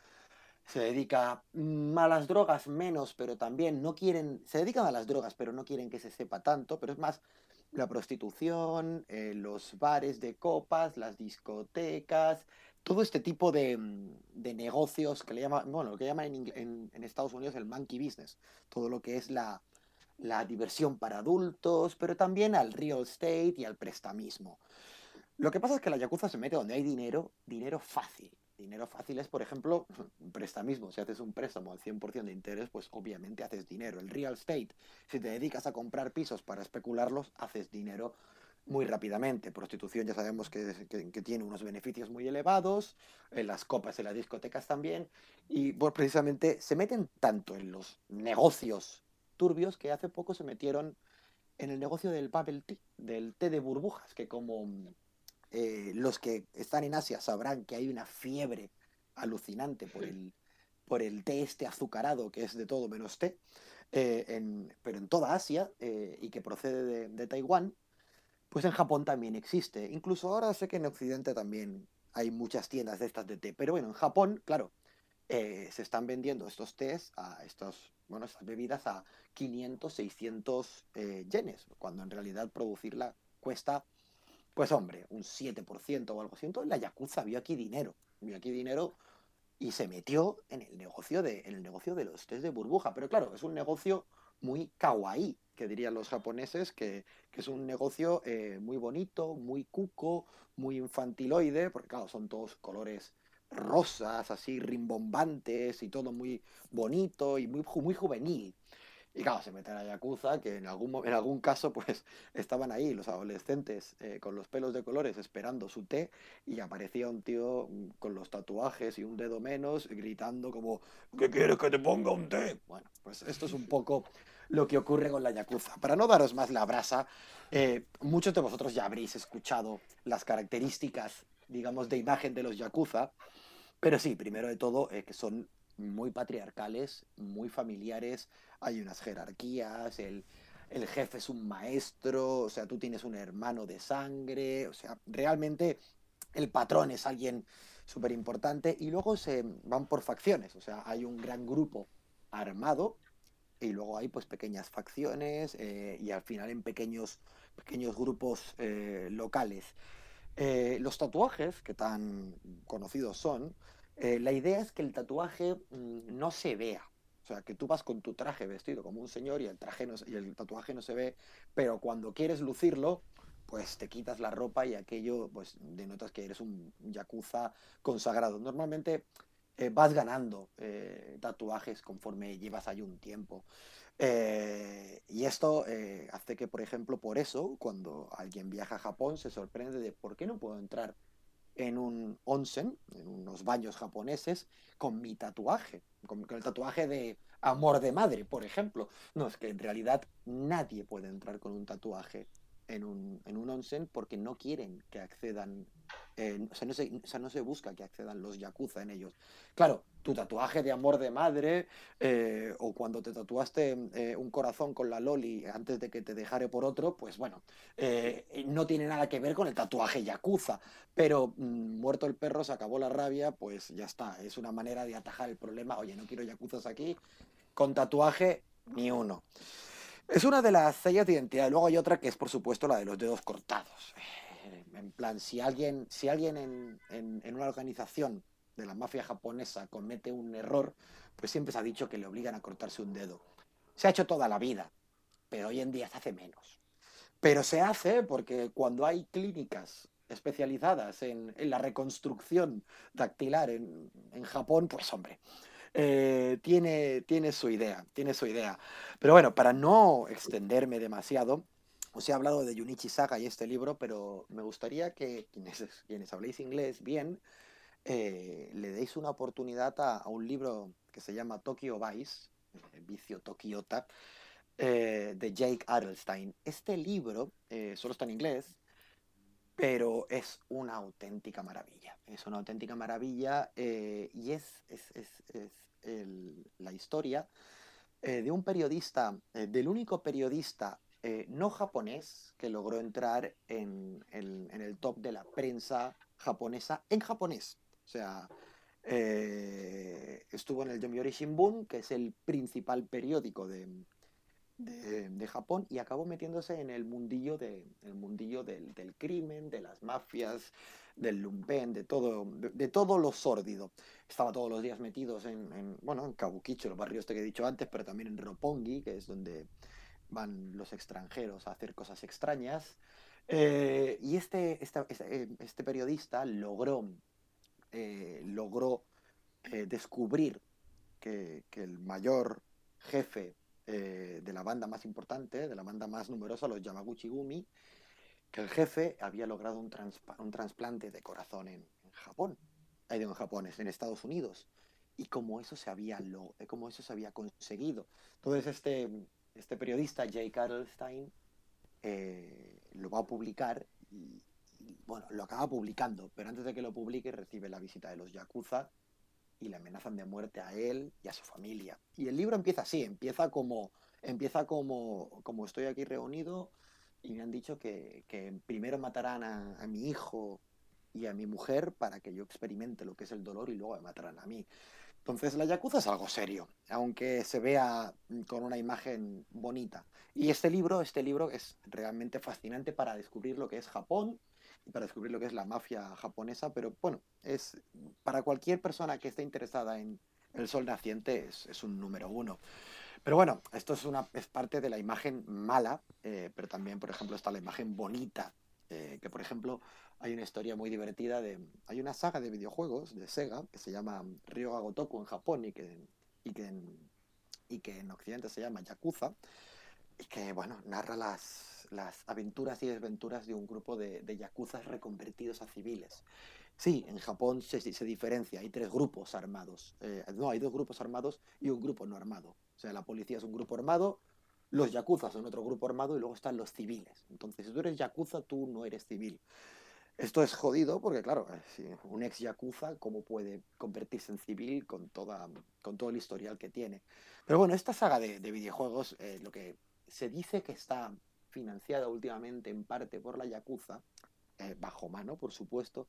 se dedica mm, a las drogas menos, pero también no quieren, se dedican a las drogas, pero no quieren que se sepa tanto, pero es más la prostitución, eh, los bares de copas, las discotecas, todo este tipo de, mm, de negocios que le llaman, bueno, lo que llaman en, en, Estados Unidos el monkey business, todo lo que es la, la diversión para adultos, pero también al real estate y al prestamismo. Lo que pasa es que la Yakuza se mete donde hay dinero, dinero fácil. Dinero fácil es, por ejemplo, [laughs] prestamismo. Si haces un préstamo al 100% de interés, pues obviamente haces dinero. El real estate, si te dedicas a comprar pisos para especularlos, haces dinero muy rápidamente. Prostitución ya sabemos que, tiene unos beneficios muy elevados, en las copas, en las discotecas también, y pues, precisamente se meten tanto en los negocios turbios que hace poco se metieron en el negocio del bubble tea, del té de burbujas, que como eh, los que están en Asia sabrán que hay una fiebre alucinante por el, por el té este azucarado, que es de todo menos té, eh, pero en toda Asia eh, y que procede de, Taiwán, pues en Japón también existe. Incluso ahora sé que en Occidente también hay muchas tiendas de estas de té, pero bueno, en Japón, claro, se están vendiendo estos tés, a estos, bueno, estas bebidas a 500, 600 yenes, cuando en realidad producirla cuesta pues hombre, un 7% o algo así. Entonces la Yakuza vio aquí dinero, vio aquí dinero y se metió en el negocio de, en el negocio de los test de burbuja. Pero claro, es un negocio muy kawaii, que dirían los japoneses, que, es un negocio eh, muy bonito, muy cuco, muy infantiloide, porque claro, son todos colores rosas, así rimbombantes y todo muy bonito y muy, muy juvenil. Y claro, se meten a Yakuza, que en algún, en algún caso pues [laughs] estaban ahí los adolescentes eh, con los pelos de colores esperando su té y aparecía un tío mm, con los tatuajes y un dedo menos gritando como ¿qué quieres que te ponga un té? Bueno, pues esto es un poco lo que ocurre con la Yakuza. Para no daros más la brasa, eh, muchos de vosotros ya habréis escuchado las características, digamos, de imagen de los Yakuza, pero sí, primero de todo, eh, que son muy patriarcales, muy familiares, hay unas jerarquías, el, jefe es un maestro, o sea, tú tienes un hermano de sangre, o sea, realmente el patrón es alguien súper importante y luego se van por facciones, o sea, hay un gran grupo armado y luego hay pues pequeñas facciones eh, y al final en pequeños, pequeños grupos eh, locales. Eh, los tatuajes, que tan conocidos son, eh, la idea es que el tatuaje mm, no se vea. O sea, que tú vas con tu traje vestido como un señor y el, traje y el tatuaje no se ve, pero cuando quieres lucirlo, pues te quitas la ropa y aquello, pues denotas que eres un yakuza consagrado. Normalmente eh, vas ganando eh, tatuajes conforme llevas ahí un tiempo. y esto hace que, por ejemplo, por eso, cuando alguien viaja a Japón, se sorprende de por qué no puedo entrar en un onsen, en unos baños japoneses, con mi tatuaje, con, el tatuaje de amor de madre, por ejemplo. No, es que en realidad nadie puede entrar con un tatuaje en un, en un onsen porque no quieren que accedan, o, sea, no se, no se busca que accedan los yakuza en ellos. Claro, tu tatuaje de amor de madre eh, o cuando te tatuaste eh, un corazón con la loli antes de que te dejare por otro, pues bueno, eh, no tiene nada que ver con el tatuaje yakuza, pero mm, muerto el perro, se acabó la rabia, pues ya está, es una manera de atajar el problema, oye, no quiero yakuzas aquí, con tatuaje ni uno. Es una de las sellas de identidad. Luego hay otra que es, por supuesto, la de los dedos cortados. En plan, si alguien, si alguien en, en, una organización de la mafia japonesa comete un error, pues siempre se ha dicho que le obligan a cortarse un dedo. Se ha hecho toda la vida, pero hoy en día se hace menos. Pero se hace porque cuando hay clínicas especializadas en, la reconstrucción dactilar en, en Japón, pues hombre, eh, tiene, tiene su idea, tiene su idea. Pero bueno, para no extenderme demasiado, os he hablado de Junichi Saga y este libro, pero me gustaría que quienes, quienes habléis inglés bien, eh, le deis una oportunidad a, un libro que se llama Tokyo Vice, eh, Vicio Tokiota, eh, de Jake Adelstein. Este libro solo está en inglés, pero es una auténtica maravilla. Es una auténtica maravilla y es, es, la historia de un periodista, del único periodista no japonés que logró entrar en, en, el top de la prensa japonesa en japonés. O sea, eh, estuvo en el Yomiuri Shimbun, que es el principal periódico de, de, Japón, y acabó metiéndose en el mundillo, de, mundillo del, crimen, de las mafias, del lumpen, de todo, de, todo lo sórdido. Estaba todos los días metidos en, bueno, en Kabukicho, el barrio este que he dicho antes, pero también en Roppongi, que es donde van los extranjeros a hacer cosas extrañas. Eh, y este, este, este, este periodista logró eh, logró eh, descubrir que, el mayor jefe eh, de la banda más importante, de la banda más numerosa, los Yamaguchi Gumi, que el jefe había logrado un, trasplante de corazón en, Japón, en Japón, en Estados Unidos. Y como eso se había, lo, como eso se había conseguido. Entonces este, este periodista, Jay Carlstein, lo va a publicar y, bueno, lo acaba publicando, pero antes de que lo publique recibe la visita de los Yakuza y le amenazan de muerte a él y a su familia. Y el libro empieza así, empieza como, empieza como, como estoy aquí reunido y me han dicho que, primero matarán a, mi hijo y a mi mujer para que yo experimente lo que es el dolor y luego me matarán a mí. Entonces la Yakuza es algo serio, aunque se vea con una imagen bonita. Y este libro, este libro es realmente fascinante para descubrir lo que es Japón, para descubrir lo que es la mafia japonesa, pero bueno, es para cualquier persona que esté interesada en el sol naciente es, un número uno. Pero bueno, esto es, una, es parte de la imagen mala, eh, pero también, por ejemplo, está la imagen bonita, eh, que por ejemplo hay una historia muy divertida de... Hay una saga de videojuegos de Sega que se llama Ryoga Gotoku en Japón y que, y que, y que en Occidente se llama Yakuza, y que, bueno, narra las, las aventuras y desventuras de un grupo de, de yakuzas reconvertidos a civiles. Sí, en Japón se, se diferencia, hay tres grupos armados. Eh, no, hay dos grupos armados y un grupo no armado. O sea, la policía es un grupo armado, los yakuzas son otro grupo armado y luego están los civiles. Entonces, si tú eres yakuza, tú no eres civil. Esto es jodido porque, claro, eh, un ex yakuza, ¿cómo puede convertirse en civil con, toda, con todo el historial que tiene? Pero bueno, esta saga de, de videojuegos, eh, lo que se dice que está financiada últimamente en parte por la Yakuza, eh, bajo mano, por supuesto,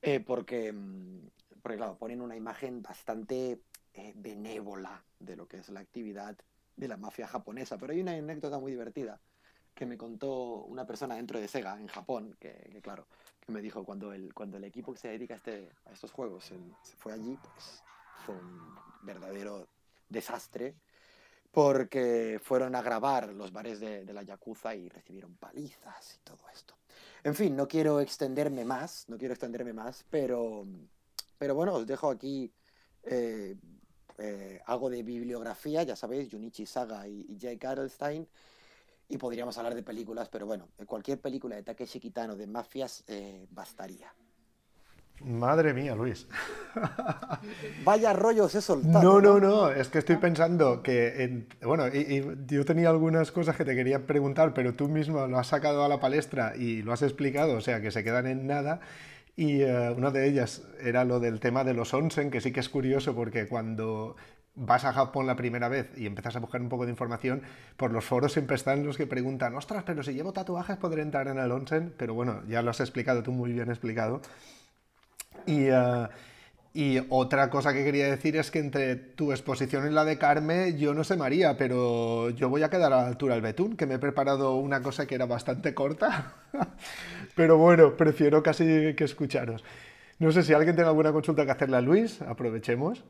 eh, porque, mm, porque, claro, ponen una imagen bastante eh, benévola de lo que es la actividad de la mafia japonesa. Pero hay una anécdota muy divertida que me contó una persona dentro de Sega, en Japón, que, claro, que me dijo cuando el, cuando el equipo que se dedica a, este, a estos juegos se, fue allí, pues fue un verdadero desastre porque fueron a grabar los bares de, la Yakuza y recibieron palizas y todo esto. En fin, no quiero extenderme más, no quiero extenderme más, pero, pero bueno, os dejo aquí eh, eh, algo de bibliografía, ya sabéis, Junichi Saga y, Jake Adelstein, y podríamos hablar de películas, pero bueno, cualquier película de Takeshi Kitano de mafias eh, bastaría. Madre mía, Luis. [laughs] Vaya rollos he soltado. No, no, no, es que estoy pensando que, bueno, yo tenía algunas cosas que te quería preguntar, pero tú mismo lo has sacado a la palestra y lo has explicado, o sea, que se quedan en nada. Y eh, una de ellas era lo del tema de los onsen, que sí que es curioso porque cuando vas a Japón la primera vez y empiezas a buscar un poco de información, por los foros siempre están los que preguntan, ostras, pero si llevo tatuajes podré entrar en el onsen, pero bueno, ya lo has explicado tú muy bien explicado. Eh, y, otra cosa que quería decir es que entre tu exposición y la de Carme, yo no sé María, pero yo voy a quedar a la altura del betún, que me he preparado una cosa que era bastante corta. [laughs] pero bueno, prefiero casi que escucharos. No sé si alguien tiene alguna consulta que hacerle a Luis, aprovechemos.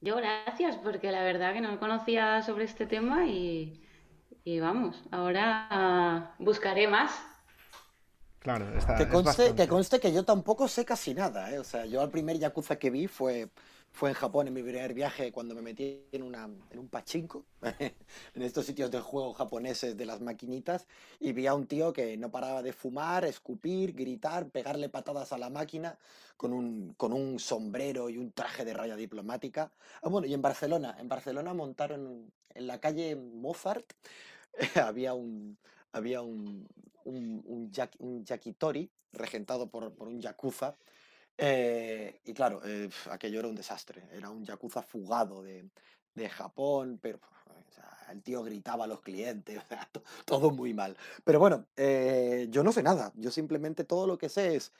Yo gracias, porque la verdad que no conocía sobre este tema y, y vamos, ahora buscaré más Claro, está, que, conste, que conste que yo tampoco sé casi nada, ¿eh? O sea, yo al primer Yakuza que vi fue, fue en Japón en mi primer viaje cuando me metí en, una, en un pachinko, [laughs] en estos sitios de juego japoneses de las maquinitas, y vi a un tío que no paraba de fumar, escupir, gritar, pegarle patadas a la máquina con un, con un sombrero y un traje de raya diplomática. Ah, bueno, y en Barcelona, en Barcelona montaron en la calle Mozart, [laughs] había un, había un, un, un, un yakitori regentado por, por un yakuza eh, y claro, eh, aquello era un desastre. Era un yakuza fugado de, de Japón, pero el tío gritaba a los clientes, [laughs] todo muy mal. Pero bueno, eh, yo no sé nada. Yo simplemente todo lo que sé es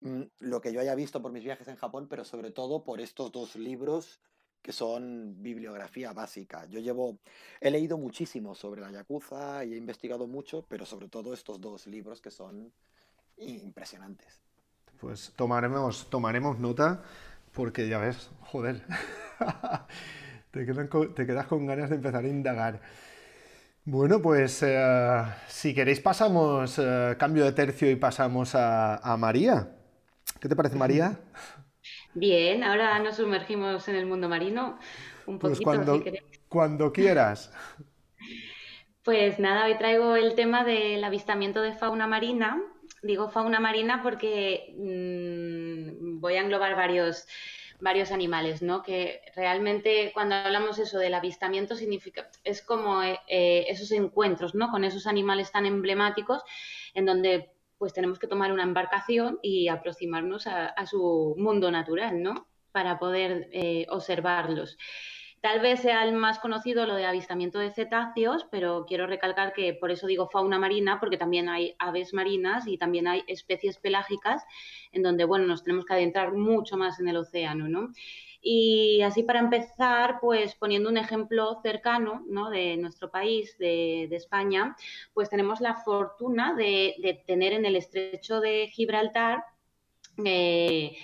mm, lo que yo haya visto por mis viajes en Japón, pero sobre todo por estos dos libros que son bibliografía básica. Yo llevo, he leído muchísimo sobre la Yakuza y he investigado mucho, pero sobre todo estos dos libros que son impresionantes. Pues tomaremos, tomaremos nota porque ya ves, joder, [laughs] te, quedas con ganas de empezar a indagar. Bueno, pues eh, si queréis pasamos, eh, cambio de tercio y pasamos a, María. ¿Qué te parece, María? Bien, ahora nos sumergimos en el mundo marino un pues poquito. Pues cuando, cuando quieras. Pues nada, hoy traigo el tema del avistamiento de fauna marina digo fauna marina porque mmm, voy a englobar varios, varios animales, ¿no? Que realmente cuando hablamos eso del avistamiento significa, es como eh, eh, esos encuentros, ¿no? Con esos animales tan emblemáticos en donde pues tenemos que tomar una embarcación y aproximarnos a, su mundo natural, ¿no? Para poder eh, observarlos. Tal vez sea el más conocido lo de avistamiento de cetáceos, pero quiero recalcar que por eso digo fauna marina, porque también hay aves marinas y también hay especies pelágicas en donde, bueno, nos tenemos que adentrar mucho más en el océano, ¿no? Y así para empezar, pues poniendo un ejemplo cercano ¿no? de nuestro país, de, España, pues tenemos la fortuna de, tener en el estrecho de Gibraltar eh,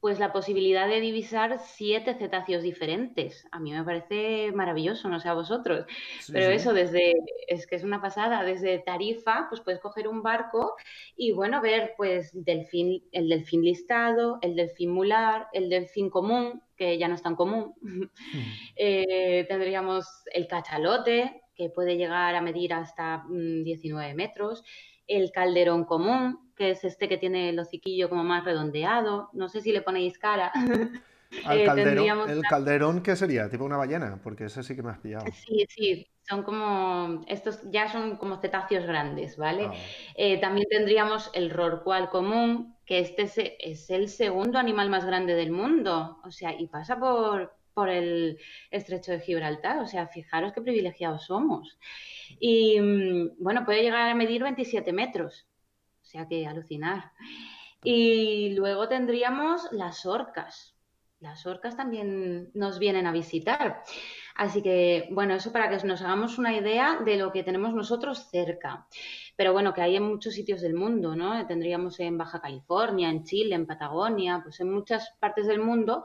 pues la posibilidad de divisar siete cetáceos diferentes. A mí me parece maravilloso, no sé a vosotros. Pero eso desde, es que es una pasada, desde Tarifa, pues puedes coger un barco y bueno, ver pues delfín, el delfín listado, el delfín mular, el delfín común, que ya no es tan común. Hmm. [laughs] Eh, tendríamos el cachalote, que puede llegar a medir hasta 19 mm, metros, el calderón común, que es este que tiene el hociquillo como más redondeado. No sé si le ponéis cara. [laughs] Al eh, calderón, ¿El calderón qué sería? ¿Tipo una ballena? Porque ese sí que me has pillado. Sí, sí, son como, estos ya son como cetáceos grandes, ¿vale? Ah. Eh, también tendríamos el rorcual común, que este es, el segundo animal más grande del mundo, o sea, y pasa por, por el estrecho de Gibraltar, o sea, fijaros qué privilegiados somos. Y mm, bueno, puede llegar a medir 27 metros, o sea que alucinar. Y luego tendríamos las orcas. Las orcas también nos vienen a visitar. Así que, bueno, eso para que nos hagamos una idea de lo que tenemos nosotros cerca. Pero bueno, que hay en muchos sitios del mundo, ¿no? Tendríamos en Baja California, en Chile, en Patagonia, pues en muchas partes del mundo.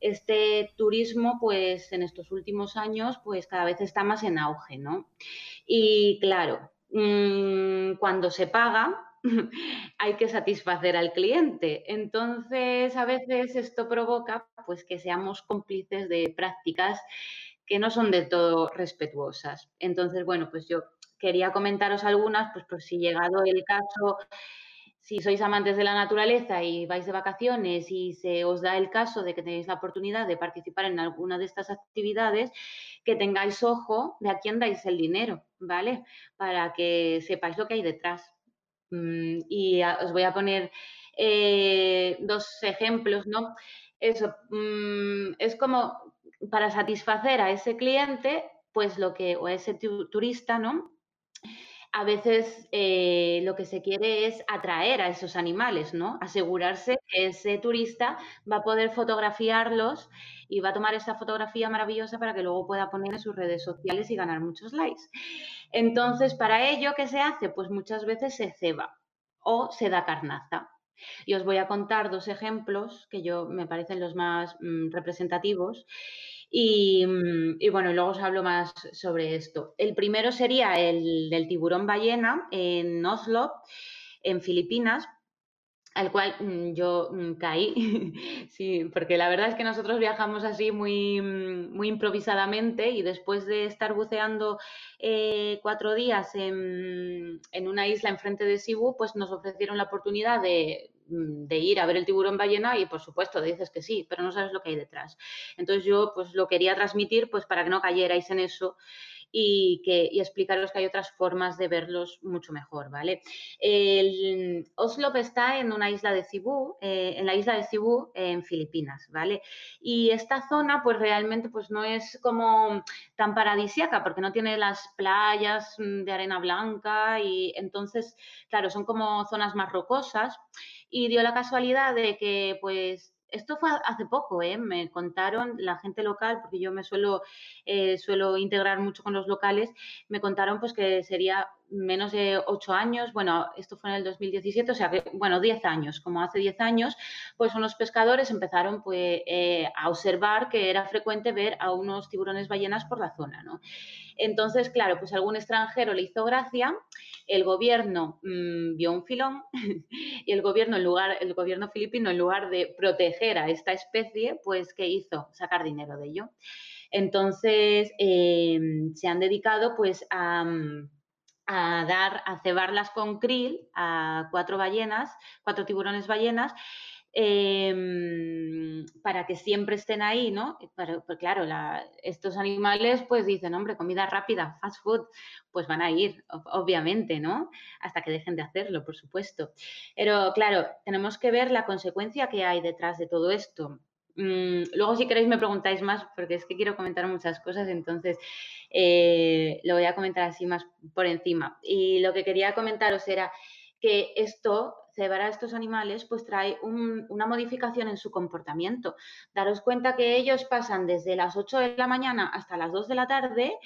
Este turismo, pues en estos últimos años, pues cada vez está más en auge, ¿no? Y claro, mm, cuando se paga, [laughs] hay que satisfacer al cliente. Entonces, a veces esto provoca pues que seamos cómplices de prácticas que no son de todo respetuosas. Entonces, bueno, pues yo quería comentaros algunas, pues por si llegado el caso, si sois amantes de la naturaleza y vais de vacaciones y se os da el caso de que tenéis la oportunidad de participar en alguna de estas actividades, que tengáis ojo de a quién dais el dinero, ¿vale? Para que sepáis lo que hay detrás. Mm, y os voy a poner eh, dos ejemplos, ¿no? Eso, mm, es como para satisfacer a ese cliente, pues lo que, o a ese turista, ¿no? A veces eh, lo que se quiere es atraer a esos animales, ¿no? Asegurarse que ese turista va a poder fotografiarlos y va a tomar esta fotografía maravillosa para que luego pueda poner en sus redes sociales y ganar muchos likes. Entonces, para ello, ¿qué se hace? Pues muchas veces se ceba o se da carnaza. Y os voy a contar dos ejemplos que yo me parecen los más mm, representativos Mm, y, bueno, luego os hablo más sobre esto. El primero sería el del tiburón ballena en Oslo, en Filipinas. al cual mm, yo mm, caí, [laughs] sí, porque la verdad es que nosotros viajamos así muy, muy improvisadamente y después de estar buceando eh, cuatro días en, una isla enfrente de Sibu, pues nos ofrecieron la oportunidad de, de, ir a ver el tiburón ballena y por supuesto dices que sí, pero no sabes lo que hay detrás. Entonces yo pues lo quería transmitir pues para que no cayerais en eso y, que, explicaros que hay otras formas de verlos mucho mejor, ¿vale? El Oslo está en una isla de Cibú, eh, en la isla de Cibú, en Filipinas, ¿vale? Y esta zona, pues realmente, pues no es como tan paradisiaca, porque no tiene las playas de arena blanca y entonces, claro, son como zonas más rocosas y dio la casualidad de que, pues, esto fue hace poco, ¿eh? me contaron la gente local, porque yo me suelo, eh, suelo integrar mucho con los locales, me contaron pues que sería menos de ocho años, bueno, esto fue en el 2017, o sea que, bueno, diez años, como hace diez años, pues unos pescadores empezaron pues eh, a observar que era frecuente ver a unos tiburones ballenas por la zona, ¿no? Entonces, claro, pues algún extranjero le hizo gracia, el gobierno mmm, vio un filón [laughs] y el gobierno, en lugar, el gobierno filipino, en lugar de proteger a esta especie, pues, ¿qué hizo? Sacar dinero de ello. Entonces, eh, se han dedicado pues a a dar, a cebarlas con krill a cuatro ballenas, cuatro tiburones ballenas, eh, para que siempre estén ahí, ¿no? Pero, pues claro, la, estos animales pues dicen, hombre, comida rápida, fast food, pues van a ir, obviamente, ¿no? Hasta que dejen de hacerlo, por supuesto. Pero claro, tenemos que ver la consecuencia que hay detrás de todo esto. Mm, luego, si queréis, me preguntáis más, porque es que quiero comentar muchas cosas, entonces eh, lo voy a comentar así más por encima. Y lo que quería comentaros era que esto, cebar a estos animales, pues trae una modificación en su comportamiento. Daros cuenta que ellos pasan desde las 8 de la mañana hasta las 2 de la tarde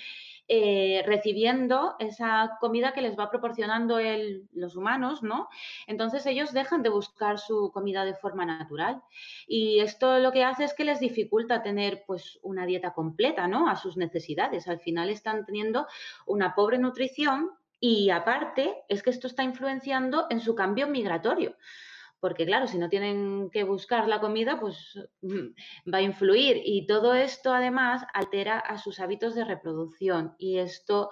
eh, recibiendo esa comida que les va proporcionando el, los humanos, ¿no? Entonces ellos dejan de buscar su comida de forma natural. Y esto lo que hace es que les dificulta tener pues una dieta completa, ¿no? A sus necesidades. Al final están teniendo una pobre nutrición y aparte es que esto está influenciando en su cambio migratorio porque claro, si no tienen que buscar la comida, pues mm, va a influir. Y todo esto además altera a sus hábitos de reproducción y esto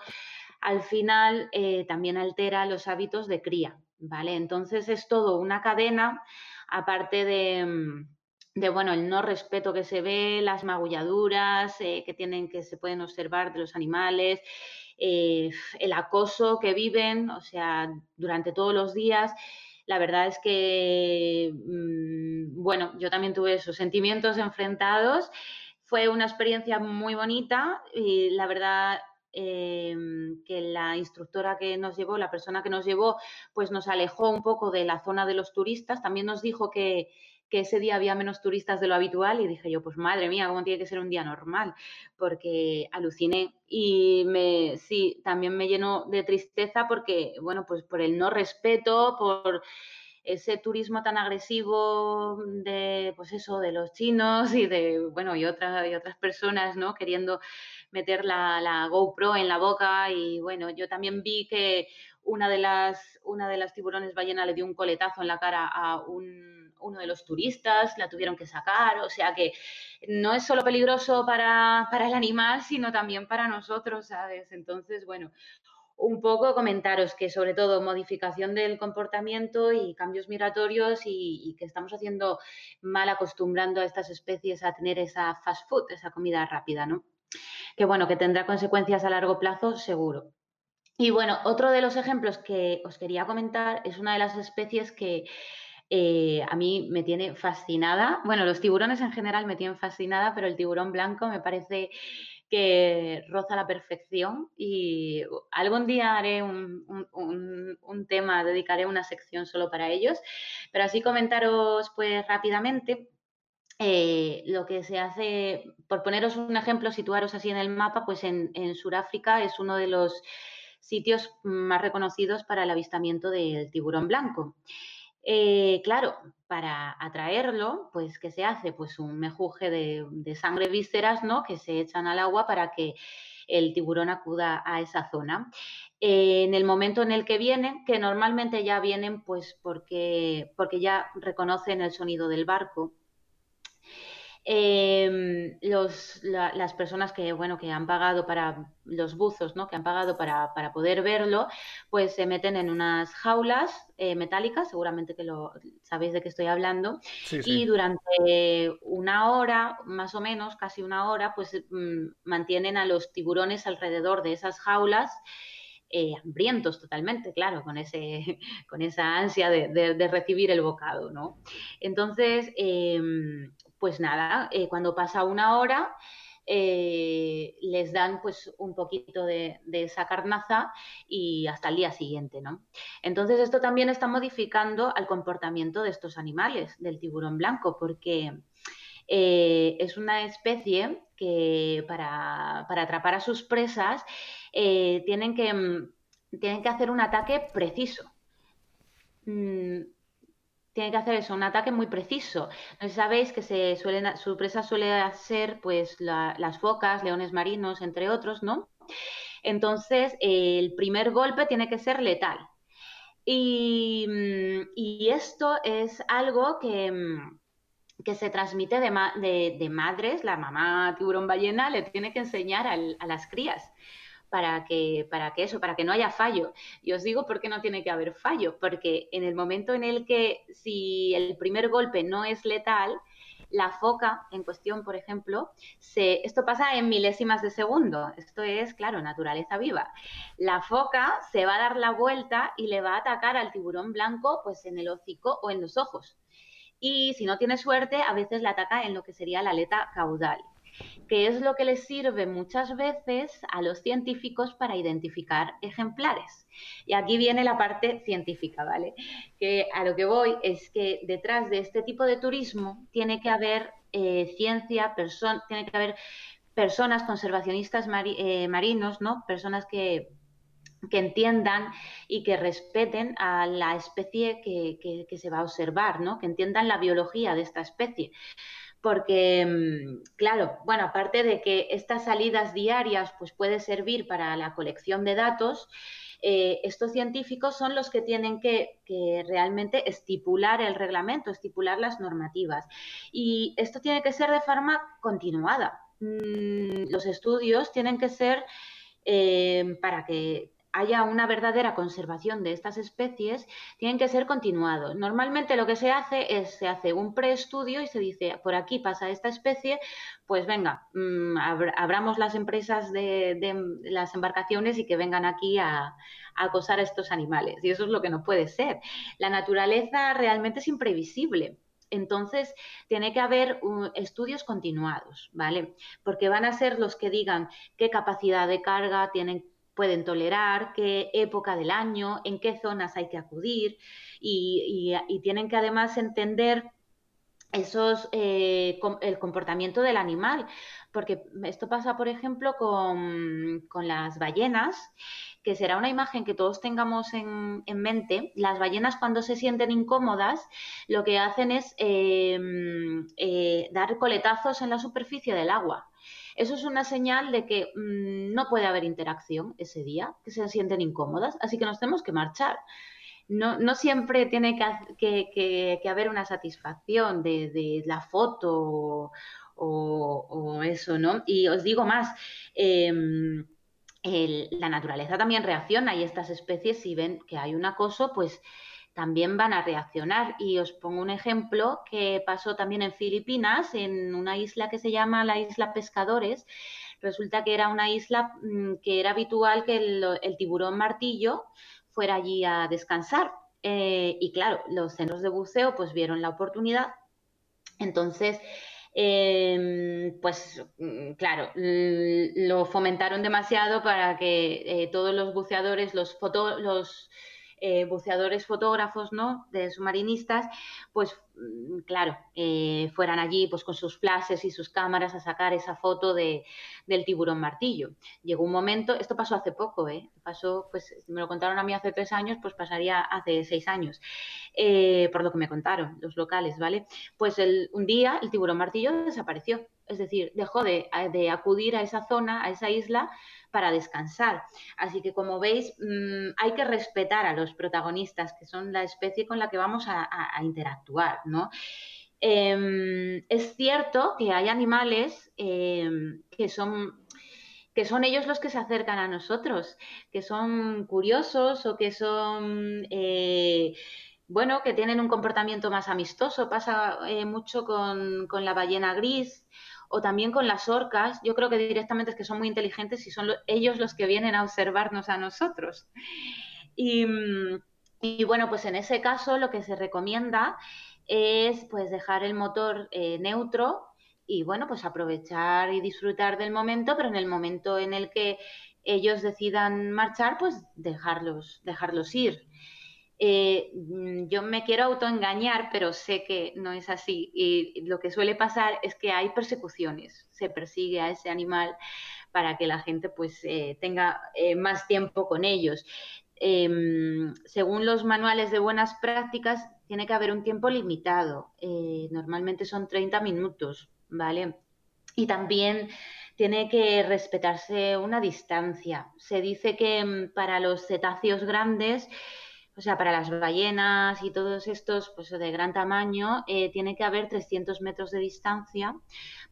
al final eh, también altera los hábitos de cría, ¿vale? Entonces es todo una cadena, aparte de, mm, bueno, el no respeto que se ve, las magulladuras eh, que tienen, que se pueden observar de los animales, eh, el acoso que viven, o sea, durante todos los días la verdad es que, mm, bueno, yo también tuve esos sentimientos enfrentados. Fue una experiencia muy bonita y la verdad em, que la instructora que nos llevó, la persona que nos llevó, pues nos alejó un poco de la zona de los turistas. También nos dijo que, que ese día había menos turistas de lo habitual y dije yo, pues madre mía, ¿cómo tiene que ser un día normal? Porque aluciné y me, sí, también me llenó de tristeza porque, bueno, pues por el no respeto, por ese turismo tan agresivo de, pues eso, de los chinos y de, bueno, y otras, y otras personas, ¿no? Queriendo meter la, la GoPro en la boca y, bueno, yo también vi que una de las, una de las tiburones ballena le dio un coletazo en la cara a un, uno de los turistas, la tuvieron que sacar, o sea que no es solo peligroso para, para el animal, sino también para nosotros, ¿sabes? Entonces, bueno, un poco comentaros que sobre todo modificación del comportamiento y cambios migratorios y, que estamos haciendo mal acostumbrando a estas especies a tener esa fast food, esa comida rápida, ¿no? Que bueno, que tendrá consecuencias a largo plazo, seguro. Y bueno, otro de los ejemplos que os quería comentar es una de las especies que eh, a mí me tiene fascinada. Bueno, los tiburones en general me tienen fascinada, pero el tiburón blanco me parece que roza la perfección y algún día haré un, tema, dedicaré una sección solo para ellos, pero así comentaros pues rápidamente eh, lo que se hace, por poneros un ejemplo, situaros así en el mapa, pues en, en Sudáfrica es uno de los sitios más reconocidos para el avistamiento del tiburón blanco. Eh, claro, para atraerlo, pues, ¿qué se hace? Pues un mejuje de, sangre vísceras, ¿no? Que se echan al agua para que el tiburón acuda a esa zona. en el momento en el que vienen, que normalmente ya vienen pues porque, porque ya reconocen el sonido del barco, eh, los, las personas que, bueno, que han pagado para los buzos, ¿no? que han pagado para, para poder verlo, pues se meten en unas jaulas eh, metálicas, seguramente que lo sabéis de qué estoy hablando, y durante una hora, más o menos, casi una hora, pues mm, mantienen a los tiburones alrededor de esas jaulas. Eh, hambrientos totalmente, claro, con, ese, [laughs] con esa ansia de, de, recibir el bocado, ¿no? Entonces, eh, pues nada, eh, cuando pasa una hora, eh, les dan pues un poquito de, esa carnaza y hasta el día siguiente, ¿no? Entonces esto también está modificando al comportamiento de estos animales, del tiburón blanco, porque eh, es una especie que para, atrapar a sus presas tienen, que, mm, tienen que hacer un ataque preciso. Mm, tiene que hacer eso, un ataque muy preciso. sabéis que se suelen, su presa suele ser pues las focas, leones marinos, entre otros, ¿no? Entonces, el primer golpe tiene que ser letal. Y, mm, esto es algo que, mm, que se transmite de, de, madres, la mamá tiburón ballena le tiene que enseñar a las crías para que, para que eso, para que no haya fallo. Y os digo por qué no tiene que haber fallo, porque en el momento en el que si el primer golpe no es letal, la foca en cuestión, por ejemplo, se, esto pasa en milésimas de segundo. Esto es, claro, naturaleza viva. La foca se va a dar la vuelta y le va a atacar al tiburón blanco pues en el hocico o en los ojos. Y si no tiene suerte, a veces le ataca en lo que sería la aleta caudal que es lo que les sirve muchas veces a los científicos para identificar ejemplares. Y aquí viene la parte científica, ¿vale? Que a lo que voy es que detrás de este tipo de turismo tiene que haber eh, ciencia, tiene que haber personas conservacionistas eh, marinos, ¿no? Personas que que entiendan y que respeten a la especie que, que, se va a observar, ¿no? que entiendan la biología de esta especie porque, mm, claro, bueno, aparte de que estas salidas diarias pues puede servir para la colección de datos, eh, estos científicos son los que tienen que, realmente estipular el reglamento, estipular las normativas. Y esto tiene que ser de forma continuada. Mm, los estudios tienen que ser eh, para que haya una verdadera conservación de estas especies, tienen que ser continuados. Normalmente lo que se hace es, se hace un preestudio y se dice, por aquí pasa esta especie, pues venga, mm, abramos las empresas de, las embarcaciones y que vengan aquí a, acosar a estos animales. Y eso es lo que no puede ser. La naturaleza realmente es imprevisible. Entonces, tiene que haber estudios continuados, ¿vale? Porque van a ser los que digan qué capacidad de carga tienen pueden tolerar, qué época del año, en qué zonas hay que acudir y, tienen que además entender esos, eh, el comportamiento del animal, porque esto pasa, por ejemplo, con, las ballenas, que será una imagen que todos tengamos en, mente. Las ballenas cuando se sienten incómodas, lo que hacen es eh, eh, dar coletazos en la superficie del agua. Eso es una señal de que mm, no puede haber interacción ese día, que se sienten incómodas, así que nos tenemos que marchar. No, no siempre tiene que, haber una satisfacción de, la foto o, eso, ¿no? Y os digo más, em, la naturaleza también reacciona y estas especies si ven que hay un acoso, pues también van a reaccionar. Y os pongo un ejemplo que pasó también en Filipinas, en una isla que se llama la isla Pescadores. Resulta que era una isla mm, que era habitual que el, tiburón martillo fuera allí a descansar. Eh, y claro, los centros de buceo pues vieron la oportunidad. Entonces, em, pues mm, claro, lo fomentaron demasiado para que eh, todos los buceadores, los, foto, los eh, buceadores fotógrafos, ¿no? De submarinistas, pues mm, claro, eh, fueran allí pues con sus flashes y sus cámaras a sacar esa foto de, del tiburón martillo. Llegó un momento, esto pasó hace poco, ¿eh? Pasó, pues me lo contaron a mí hace tres años, pues pasaría hace seis años, eh, por lo que me contaron los locales, ¿vale? Pues el, un día el tiburón martillo desapareció es decir, dejó de, acudir a esa zona, a esa isla, para descansar. Así que, como veis, mm, hay que respetar a los protagonistas, que son la especie con la que vamos a, interactuar, ¿no? Em, es cierto que hay animales em, que son que son ellos los que se acercan a nosotros, que son curiosos o que son eh, bueno, que tienen un comportamiento más amistoso. Pasa eh, mucho con, la ballena gris o también con las orcas. Yo creo que directamente es que son muy inteligentes y son ellos los que vienen a observarnos a nosotros. Y, bueno, pues en ese caso lo que se recomienda es pues dejar el motor eh, neutro y bueno, pues aprovechar y disfrutar del momento, pero en el momento en el que ellos decidan marchar, pues dejarlos, dejarlos ir. Eh, mm, yo me quiero autoengañar, pero sé que no es así. Y lo que suele pasar es que hay persecuciones, se persigue a ese animal para que la gente pues eh, tenga eh, más tiempo con ellos. Em, según los manuales de buenas prácticas, tiene que haber un tiempo limitado. normalmente son 30 minutos, ¿vale? Y también tiene que respetarse una distancia. Se dice que mm, para los cetáceos grandes o sea, para las ballenas y todos estos pues, de gran tamaño, eh, tiene que haber 300 metros de distancia.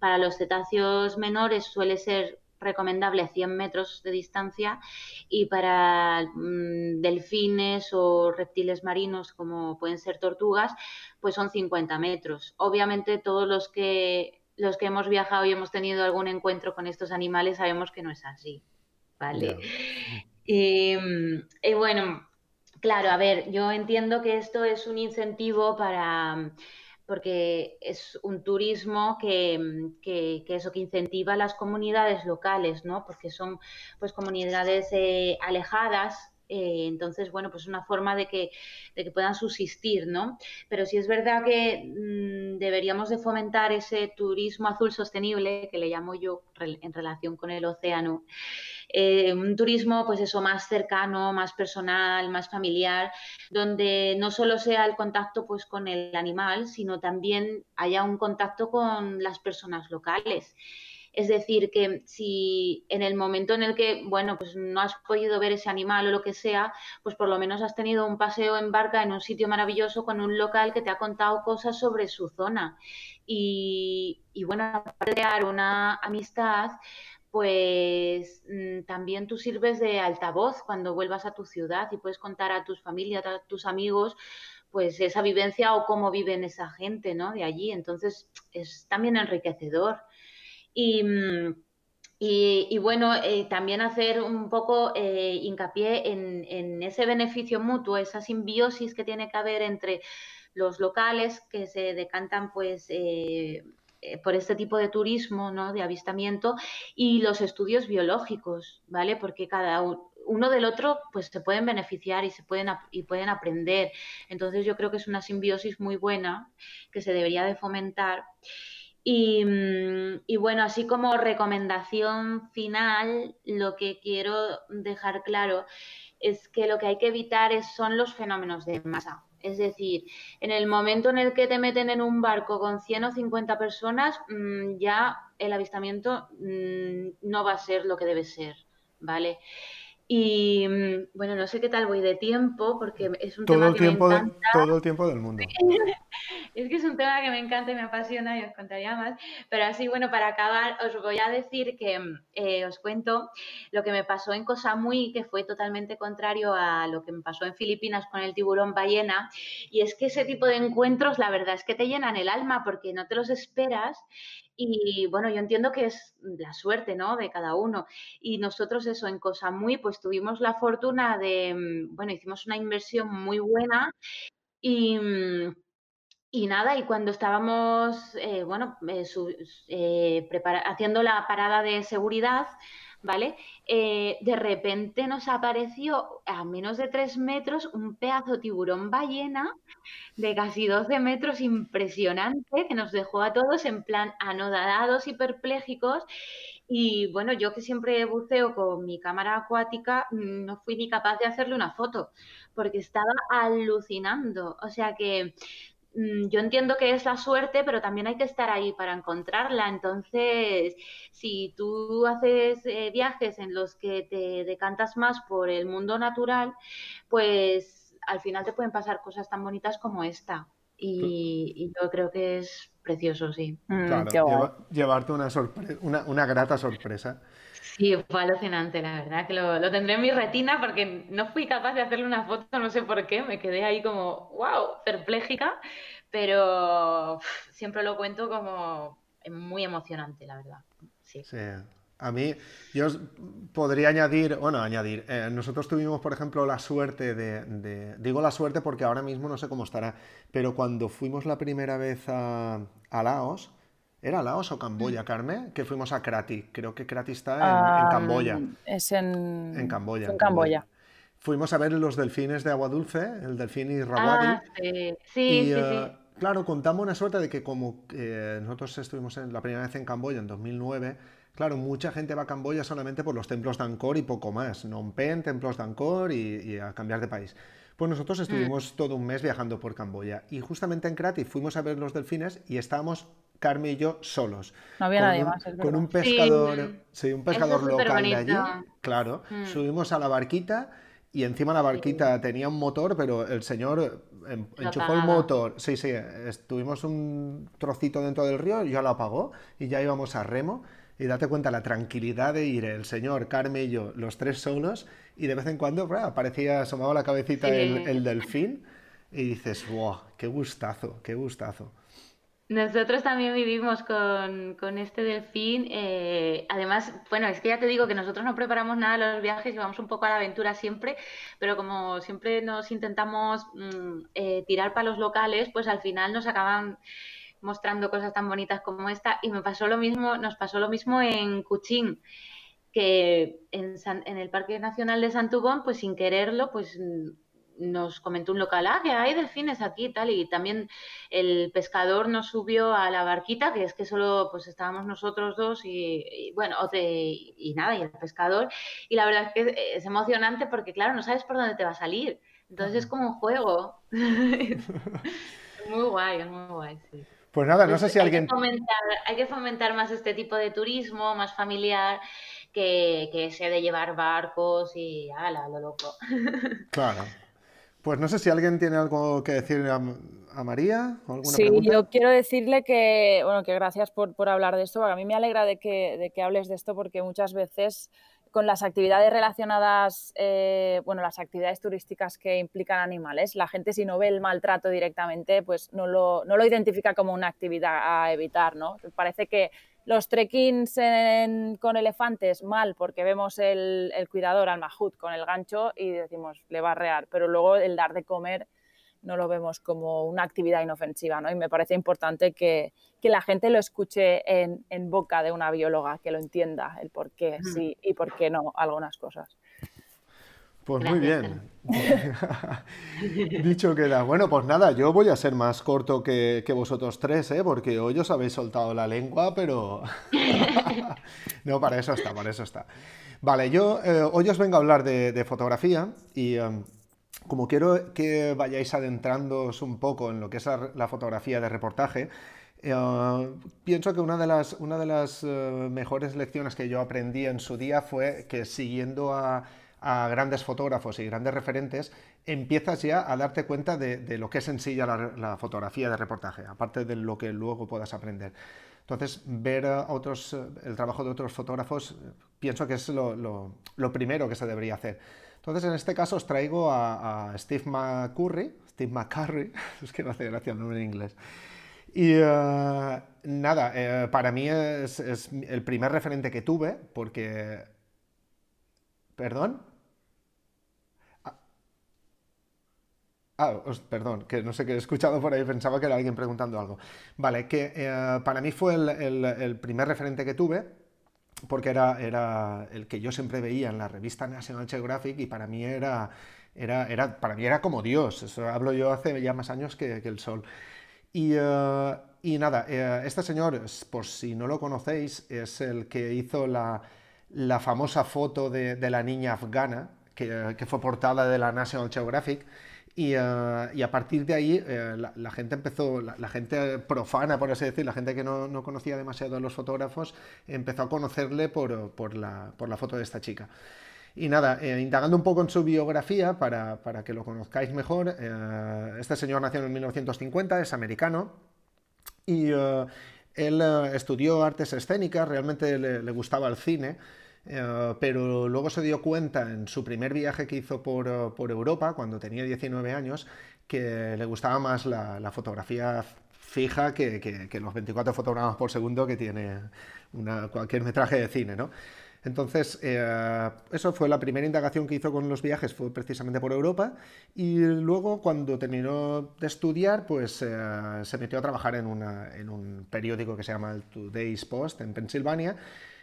Para los cetáceos menores suele ser recomendable 100 metros de distancia y para mm, delfines o reptiles marinos como pueden ser tortugas, pues son 50 metros. Obviamente todos los que los que hemos viajado y hemos tenido algún encuentro con estos animales sabemos que no es así, ¿vale? y bueno, Claro, a ver, yo entiendo que esto es un incentivo para porque es un turismo que, que, eso que incentiva a las comunidades locales, ¿no? Porque son pues comunidades eh, alejadas eh, entonces, bueno, pues es una forma de que, de que puedan subsistir, ¿no? Pero sí es verdad que mm, deberíamos de fomentar ese turismo azul sostenible, que le llamo yo en relación con el océano, eh, un turismo, pues eso, más cercano, más personal, más familiar, donde no solo sea el contacto pues con el animal, sino también haya un contacto con las personas locales. Es decir, que si en el momento en el que, bueno, pues no has podido ver ese animal o lo que sea, pues por lo menos has tenido un paseo en barca en un sitio maravilloso con un local que te ha contado cosas sobre su zona. Y, y bueno, crear una amistad, pues mm, también tú sirves de altavoz cuando vuelvas a tu ciudad y puedes contar a tus familias, a tus amigos, pues esa vivencia o cómo viven esa gente, ¿no? De allí. Entonces es también enriquecedor. Mm, y, bueno, eh, también hacer un poco eh, hincapié en, ese beneficio mutuo, esa simbiosis que tiene que haber entre los locales que se decantan pues eh, por este tipo de turismo, ¿no? De avistamiento y los estudios biológicos, ¿vale? Porque cada uno del otro pues se pueden beneficiar y se pueden y pueden aprender. Entonces yo creo que es una simbiosis muy buena que se debería de fomentar. Mm, y, bueno, así como recomendación final, lo que quiero dejar claro es que lo que hay que evitar son los fenómenos de masa. Es decir, en el momento en el que te meten en un barco con 100 o 50 personas, mm, ya el avistamiento mm, no va a ser lo que debe ser, ¿vale? Y mm, bueno, no sé qué tal voy de tiempo, porque es un todo tema el que tiempo me encanta. todo el tiempo del mundo. [laughs] es que es un tema que me encanta y me apasiona y os contaría más. Pero así, bueno, para acabar, os voy a decir que mm, eh, os cuento lo que me pasó en Cosa Muy, que fue totalmente contrario a lo que me pasó en Filipinas con el tiburón ballena. Y es que ese tipo de encuentros, la verdad es que te llenan el alma porque no te los esperas y bueno, yo entiendo que es la suerte, ¿no? De cada uno. Y nosotros eso, en Cosa Muy, pues tuvimos la fortuna de, mm, bueno, hicimos una inversión muy buena y, mm, y nada, y cuando estábamos, eh, bueno, eh, eh, haciendo la parada de seguridad, ¿vale? de repente nos apareció a menos de tres metros un pedazo tiburón ballena de casi 12 metros impresionante que nos dejó a todos en plan anodadados y. Y bueno, yo que siempre buceo con mi cámara acuática, mm, no fui ni capaz de hacerle una foto porque estaba alucinando. O sea que yo entiendo que es la suerte, pero también hay que estar ahí para encontrarla. Entonces, si tú haces eh, viajes en los que te decantas más por el mundo natural, pues al final te pueden pasar cosas tan bonitas como esta. Y, yo creo que es precioso, sí. Mm, llevarte una, una, una grata sorpresa. Sí, fue alucinante, la verdad, que lo, tendré en mi retina porque no fui capaz de hacerle una foto, no sé por qué, me quedé ahí como, wow, perpléjica, pero siempre lo cuento como muy emocionante, la verdad. Sí. A mí, yo podría añadir, bueno, añadir, eh, nosotros tuvimos, por ejemplo, la suerte de, digo la suerte porque ahora mismo no sé cómo estará, pero cuando fuimos la primera vez a Laos, ¿Era Laos o Camboya, mm. Carmen? Que fuimos a Krati. Creo que Krati está en, ah, Camboya. Es en, en Camboya. En Camboya. Fuimos a ver los delfines de agua dulce, el delfín Irrawaddy. Ah, sí, sí, eh, Claro, contamos una suerte de que como eh, nosotros estuvimos en, la primera vez en Camboya en 2009, claro, mucha gente va a Camboya solamente por los templos de Angkor y poco más. Phnom templos de Angkor y, a cambiar de país. Pues nosotros mm. estuvimos todo un mes viajando por Camboya y justamente en Krati fuimos a ver los delfines y estábamos Carmen y yo solos. No había nadie más. con un pescador, sí, un pescador local de allí. Claro. Mm. Subimos a la barquita y encima la barquita tenía un motor, pero el señor enchufó el motor. Sí, sí, estuvimos un trocito dentro del río, ya lo apagó y ya íbamos a remo. Y date cuenta la tranquilidad de ir el señor, Carmen y yo, los tres solos, y de vez en cuando aparecía, asomaba la cabecita el, el delfín, y dices, wow, qué gustazo, qué gustazo. Nosotros también vivimos con, con este delfín. Eh, además, bueno, es que ya te digo que nosotros no preparamos nada los viajes y vamos un poco a la aventura siempre, pero como siempre nos intentamos mm, eh, tirar para los locales, pues al final nos acaban mostrando cosas tan bonitas como esta. Y me pasó lo mismo, nos pasó lo mismo en Cuchín, que en, en el Parque Nacional de Santubón, pues sin quererlo, pues nos comentó un local, ah, que hay delfines aquí y tal, y también el pescador nos subió a la barquita, que es que solo pues estábamos nosotros dos y, bueno, y nada, y el pescador, y la verdad es que es emocionante porque claro, no sabes por dónde te va a salir, entonces es como un juego. [laughs] [laughs] muy guay, es muy guay, sí. Pues nada, no sé si alguien... hay que fomentar más este tipo de turismo, más familiar, que, que ese de llevar barcos y ala, lo loco. [laughs] Claro. Pues no sé si alguien tiene algo que decir a, María. ¿alguna sí, yo quiero decirle que, bueno, que gracias por, hablar de esto, porque a mí me alegra de que, de que hables de esto porque muchas veces con las actividades relacionadas, eh, bueno, las actividades turísticas que implican animales, la gente si no ve el maltrato directamente, pues no lo, no lo identifica como una actividad a evitar, ¿no? Parece que los trekkings con elefantes, mal, porque vemos el, cuidador al mahut con el gancho y decimos, le va a rear, pero luego el dar de comer no lo vemos como una actividad inofensiva, ¿no? Y me parece importante que, la gente lo escuche en, boca de una bióloga, que lo entienda, el por qué sí y por qué no algunas cosas. Pues muy bien. [laughs] Dicho queda. Bueno, pues nada, yo voy a ser más corto que, vosotros tres, ¿eh? porque hoy os habéis soltado la lengua, pero... [laughs] no, para eso está, para eso está. Vale, yo eh, hoy os vengo a hablar de, fotografía y em, como quiero que vayáis adentrándoos un poco en lo que es la, fotografía de reportaje, eh, pienso que una de las, una de las eh, mejores lecciones que yo aprendí en su día fue que siguiendo a a grandes fotógrafos y grandes referentes, empiezas ya a darte cuenta de, lo que es en sí ya la, fotografía de reportaje, aparte de lo que luego puedas aprender. Entonces, ver otros, eh, el trabajo de otros fotógrafos pienso que es lo, primero que se debería hacer. Entonces, en este caso os traigo a, Steve McCurry, Steve McCurry, [laughs] es que no hace gracia el nombre en inglés. Y eh, nada, eh, para mí es, el primer referente que tuve, porque... ¿Perdón? Ah, perdón, que no sé qué he escuchado por ahí, pensaba que era alguien preguntando algo. Vale, que eh, para mí fue el, primer referente que tuve, porque era, era el que yo siempre veía en la revista National Geographic y para mí era, era, era, para mí era como Dios, eso hablo yo hace ya más años que, el sol. Y, eh, y nada, eh, este señor, por si no lo conocéis, es el que hizo la, la famosa foto de, de la niña afgana, que, que, fue portada de la National Geographic Y, a partir de ahí la, gente empezó, la, gente profana, por así decir, la gente que no, no, conocía demasiado a los fotógrafos, empezó a conocerle por, por, la, por la foto de esta chica. Y nada, eh, indagando un poco en su biografía para, para que lo conozcáis mejor, eh, este señor nació en 1950, es americano y eh, él estudió artes escénicas, realmente le, gustaba el cine, pero luego se dio cuenta en su primer viaje que hizo por, por Europa, cuando tenía 19 años, que le gustaba más la, la fotografía fija que, que, que, los 24 fotogramas por segundo que tiene una, cualquier metraje de cine, ¿no? Entonces, eh, eso fue la primera indagación que hizo con los viajes, fue precisamente por Europa. Y luego, cuando terminó de estudiar, pues eh, se metió a trabajar en, un periódico que se llama el Today's Post en Pensilvania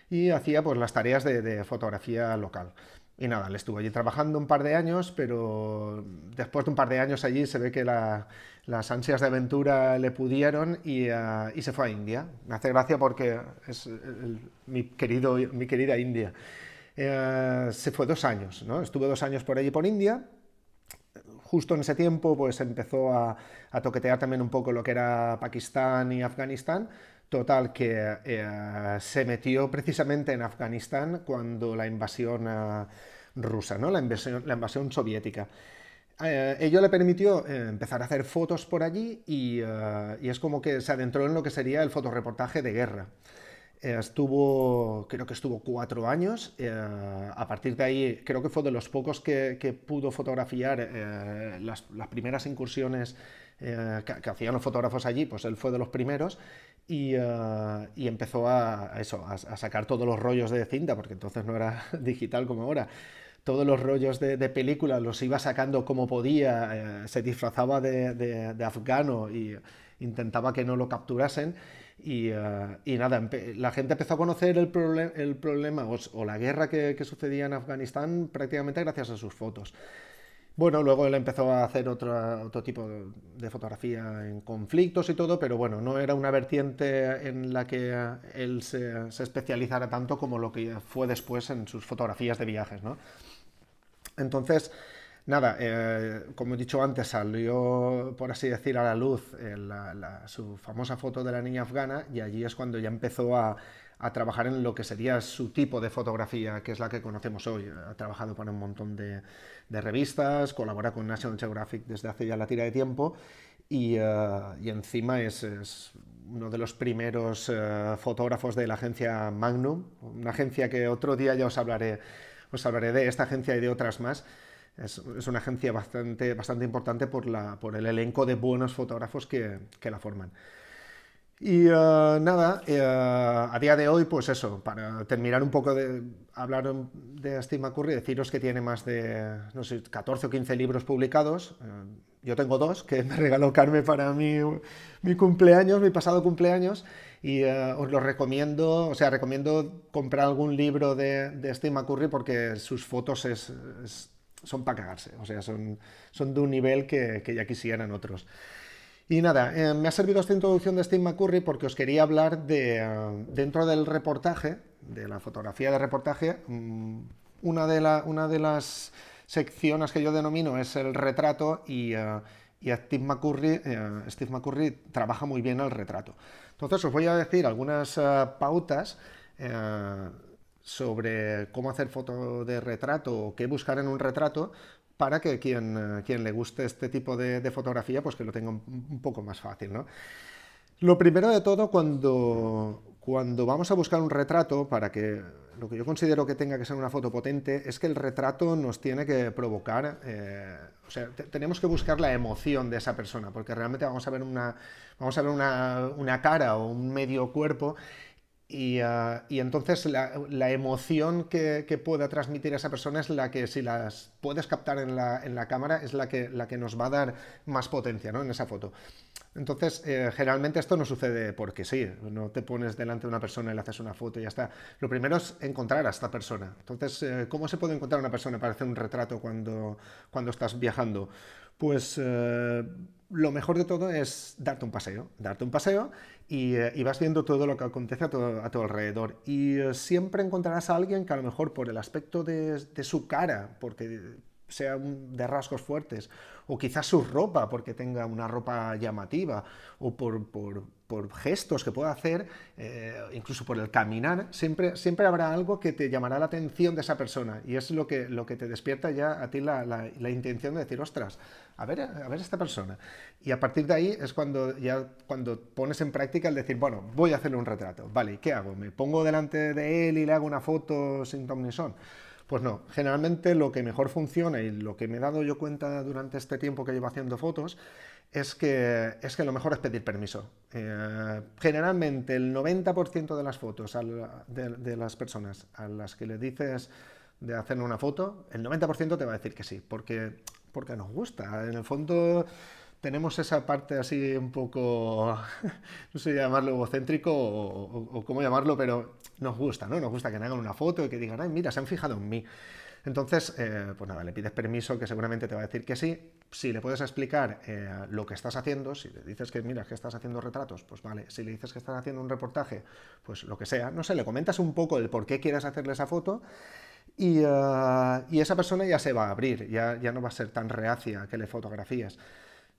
y hacía pues, las tareas de fotografía local. Y nada, le estuvo allí trabajando un par de años, pero después de un par de años allí se ve que las ansias de aventura le pudieron y, ah, y, se fue a India. Me hace gracia porque es mi, querido, mi querida India. Eh, se fue dos años, ¿no? Estuve dos años por allí por India. Justo en ese tiempo pues empezó a toquetear también un poco lo que era Pakistán y Afganistán, Total, que eh, se metió precisamente en Afganistán cuando la invasión eh, rusa, ¿no? la, invasión, soviética. Eh, ello le permitió empezar a hacer fotos por allí y, es como que se adentró en lo que sería el fotoreportaje de guerra. estuvo, creo que estuvo cuatro años. a partir de ahí, creo que fue de los pocos que, pudo fotografiar las, primeras incursiones que, hacían los fotógrafos allí, pues él fue de los primeros eh, y, empezó a, eso, a, sacar todos los rollos de cinta, porque entonces no era [laughs] digital como ahora. Todos los rollos de, de película los iba sacando como podía, eh, se disfrazaba de, de, afgano y intentaba que no lo capturasen. Y, eh, y nada, la gente empezó a conocer el, el problema o, la guerra que, que sucedía en Afganistán prácticamente gracias a sus fotos. Bueno, luego él empezó a hacer otro, otro tipo de fotografía en conflictos y todo, pero bueno, no era una vertiente en la que él se, especializara tanto como lo que fue después en sus fotografías de viajes, ¿no? Entonces, nada, eh, como he dicho antes, salió, por así decir, a la luz eh, su famosa foto de la niña afgana y allí es cuando ya empezó a, a trabajar en lo que sería su tipo de fotografía, que es la que conocemos hoy. Ha trabajado para un montón de, revistas, colabora con National Geographic desde hace ya la tira de tiempo y, eh, encima es, uno de los primeros eh, fotógrafos de la agencia Magnum, una agencia que otro día ya os hablaré, os hablaré de esta agencia y de otras más. Es, una agencia bastante, bastante importante por, la, por el elenco de buenos fotógrafos que, que la forman. Y eh, nada, eh, a día de hoy, pues eso, para terminar un poco de hablar de Steve McCurry, deciros que tiene más de, no sé, 14 o 15 libros publicados. Eh, yo tengo dos que me regaló Carmen para mi, mi cumpleaños, mi pasado cumpleaños, y os los recomiendo, o sea, recomiendo comprar algún libro de, de Steve McCurry porque sus fotos es, son para cagarse, o sea, son, son de un nivel que, que ya quisieran otros. Y nada, eh, me ha servido esta introducción de Steve McCurry porque os quería hablar de, eh, dentro del reportaje, de la fotografía de reportaje, mm, una, de las secciones que yo denomino es el retrato y, uh, Steve, McCurry, Steve McCurry trabaja muy bien el retrato. Entonces os voy a decir algunas pautas sobre cómo hacer foto de retrato o qué buscar en un retrato para que quien, eh, quien le guste este tipo de, fotografía, pues que lo tenga un, poco más fácil. ¿no? Lo primero de todo, cuando, cuando vamos a buscar un retrato, para que lo que yo considero que tenga que ser una foto potente, es que el retrato nos tiene que provocar, eh, o sea, tenemos que buscar la emoción de esa persona, porque realmente vamos a ver una, vamos a ver una, una cara o un medio cuerpo Ah, y, entonces la, emoción que, pueda transmitir esa persona es la que si las puedes captar en la, cámara es la que, la que nos va a dar más potencia ¿no? en esa foto. Entonces, eh, generalmente esto no sucede porque sí, no te pones delante de una persona y le haces una foto y ya está. Lo primero es encontrar a esta persona. Entonces, eh, ¿cómo se puede encontrar una persona para hacer un retrato cuando, cuando estás viajando? Pues eh, lo mejor de todo es darte un paseo, darte un paseo y, eh, vas viendo todo lo que acontece a tu, alrededor. Y eh, siempre encontrarás a alguien que a lo mejor por el aspecto de, su cara, porque sea de rasgos fuertes, o quizás su ropa, porque tenga una ropa llamativa, o por, gestos que pueda hacer, eh, incluso por el caminar, siempre, siempre habrá algo que te llamará la atención de esa persona, y es lo que, lo que te despierta ya a ti la, la, intención de decir, ostras, a ver, a ver esta persona. Y a partir de ahí es cuando ya cuando pones en práctica el decir, bueno, voy a hacerle un retrato, vale, ¿y qué hago? ¿Me pongo delante de él y le hago una foto sin ton ni son? Pues no, generalmente lo que mejor funciona y lo que me he dado yo cuenta durante este tiempo que llevo haciendo fotos es que, es que lo mejor es pedir permiso. Eh, generalmente el 90% de las fotos de, las personas a las que le dices de hacer una foto, el 90% te va a decir que sí, porque, porque nos gusta. En el fondo tenemos esa parte así un poco, [laughs] no sé llamarlo egocéntrico o, cómo llamarlo, pero nos gusta, ¿no? Nos gusta que me hagan una foto y que digan, ay, mira, se han fijado en mí. Entonces, eh, pues nada, le pides permiso, que seguramente te va a decir que sí. Si le puedes explicar eh, lo que estás haciendo, si le dices que, mira, que estás haciendo retratos, pues vale. Si le dices que estás haciendo un reportaje, pues lo que sea. No sé, le comentas un poco el por qué quieres hacerle esa foto y, eh, y esa persona ya se va a abrir, ya, ya no va a ser tan reacia que le fotografíes.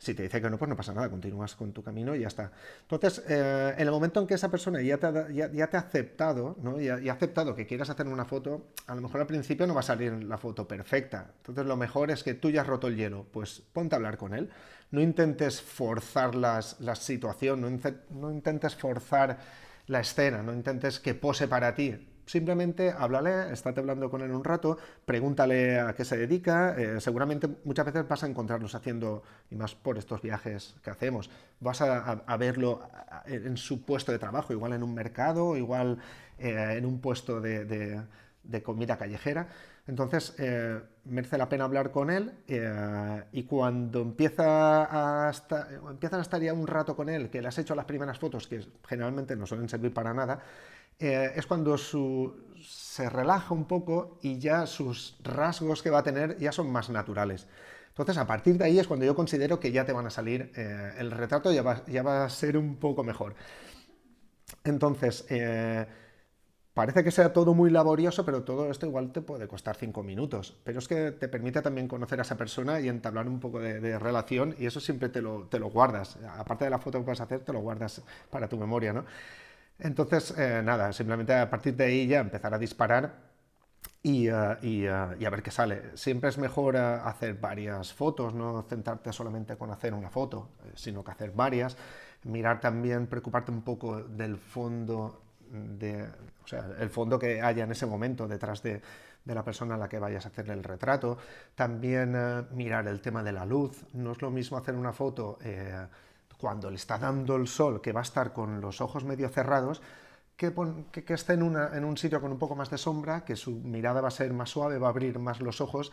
Si te dice que no, pues no pasa nada, continúas con tu camino y ya está. Entonces, eh, en el momento en que esa persona ya te ha, ya, te ha aceptado, ¿no? y, ha, aceptado que quieras hacer una foto, a lo mejor al principio no va a salir la foto perfecta. Entonces, lo mejor es que tú ya has roto el hielo, pues ponte a hablar con él. No intentes forzar las, la situación, no intentes forzar la escena, no intentes que pose para ti Simplemente háblale, estate hablando con él un rato, pregúntale a qué se dedica. Eh, seguramente muchas veces vas a encontrarnos haciendo, y más por estos viajes que hacemos, vas a, verlo en su puesto de trabajo, igual en un mercado, igual eh, en un puesto de, comida callejera. Entonces, eh, merece la pena hablar con él y cuando empieza a estar, empiezan a estar ya un rato con él, que le has hecho las primeras fotos, que generalmente no suelen servir para nada, eh, es cuando se relaja un poco y ya sus rasgos que va a tener ya son más naturales. Entonces, a partir de ahí es cuando yo considero que ya te van a salir, eh, el retrato ya va, a ser un poco mejor. Entonces, eh, parece que sea todo muy laborioso, pero todo esto igual te puede costar cinco minutos. Pero es que te permite también conocer a esa persona y entablar un poco de, de relación y eso siempre te lo, te lo, guardas. Aparte de la foto que vas a hacer, te lo guardas para tu memoria, ¿no? Entonces, eh, nada, simplemente a partir de ahí ya empezar a disparar y, eh, eh, a ver qué sale. Siempre es mejor hacer varias fotos, no centrarte solamente con hacer una foto, sino que hacer varias. Mirar también, preocuparte un poco del fondo, de, o sea, el fondo que haya en ese momento detrás de, la persona a la que vayas a hacerle el retrato. También mirar el tema de la luz. No es lo mismo hacer una foto cuando le está dando el sol, que va a estar con los ojos medio cerrados, que, esté en, en, un sitio con un poco más de sombra, que su mirada va a ser más suave, va a abrir más los ojos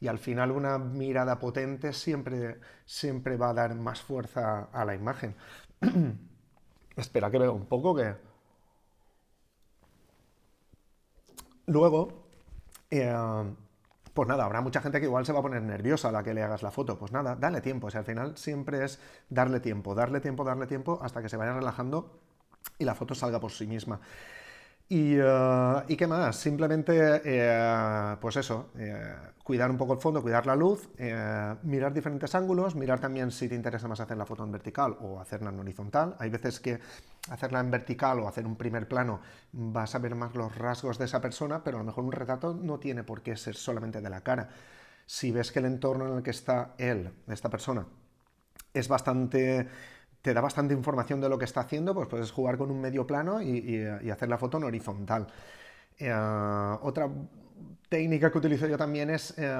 y al final una mirada potente siempre, siempre va a dar más fuerza a la imagen. [clears throat] Espera que veo un poco que... Luego, eh, pues nada, habrá mucha gente que igual se va a poner nerviosa a la que le hagas la foto. Pues nada, dale tiempo. O sea, al final siempre es darle tiempo, darle tiempo, darle tiempo hasta que se vaya relajando y la foto salga por sí misma. Y, eh, qué más? Simplemente, eh, pues eso, eh, cuidar un poco el fondo, cuidar la luz, mirar diferentes ángulos, mirar también si te interesa más hacer la foto en vertical o hacerla en horizontal. Hay veces que hacerla en vertical o hacer un primer plano vas a ver más los rasgos de esa persona, pero a lo mejor un retrato no tiene por qué ser solamente de la cara. Si ves que el entorno en el que está él, esta persona, es bastante te da bastante información de lo que está haciendo, pues puedes jugar con un medio plano y, hacer la foto en horizontal. Eh, otra técnica que utilizo yo también es eh,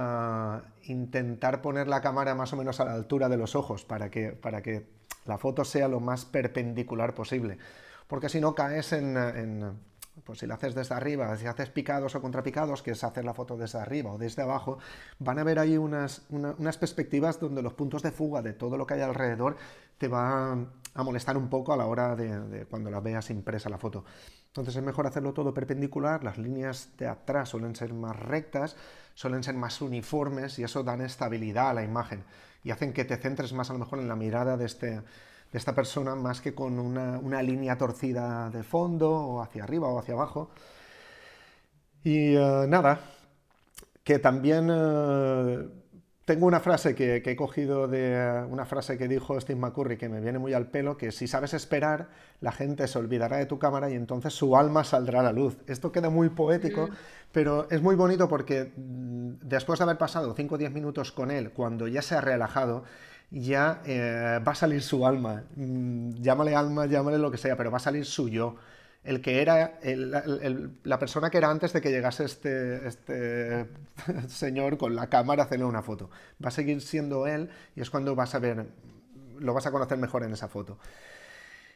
intentar poner la cámara más o menos a la altura de los ojos para que, para que la foto sea lo más perpendicular posible. Porque si no caes en, pues si la haces desde arriba, si haces picados o contrapicados, que es hacer la foto desde arriba o desde abajo, van a haber ahí unas, unas perspectivas donde los puntos de fuga de todo lo que hay alrededor te va a molestar un poco a la hora de, cuando la veas impresa la foto. Entonces es mejor hacerlo todo perpendicular, las líneas de atrás suelen ser más rectas, suelen ser más uniformes y eso dan estabilidad a la imagen y hacen que te centres más a lo mejor en la mirada de este esta persona más que con una, línea torcida de fondo o hacia arriba o hacia abajo. Y eh, nada, que también eh, tengo una frase que, he cogido de una frase que dijo Steve McCurry que me viene muy al pelo, que si sabes esperar, la gente se olvidará de tu cámara y entonces su alma saldrá a la luz. Esto queda muy poético, pero es muy bonito porque mm, después de haber pasado 5 o 10 minutos con él, cuando ya se ha relajado, ya eh, va a salir su alma. Mm, llámale alma, llámale lo que sea, pero va a salir su yo el que era la persona que era antes de que llegase este, este [laughs] señor con la cámara a hacerle una foto. Va a seguir siendo él y es cuando vas a ver, lo vas a conocer mejor en esa foto.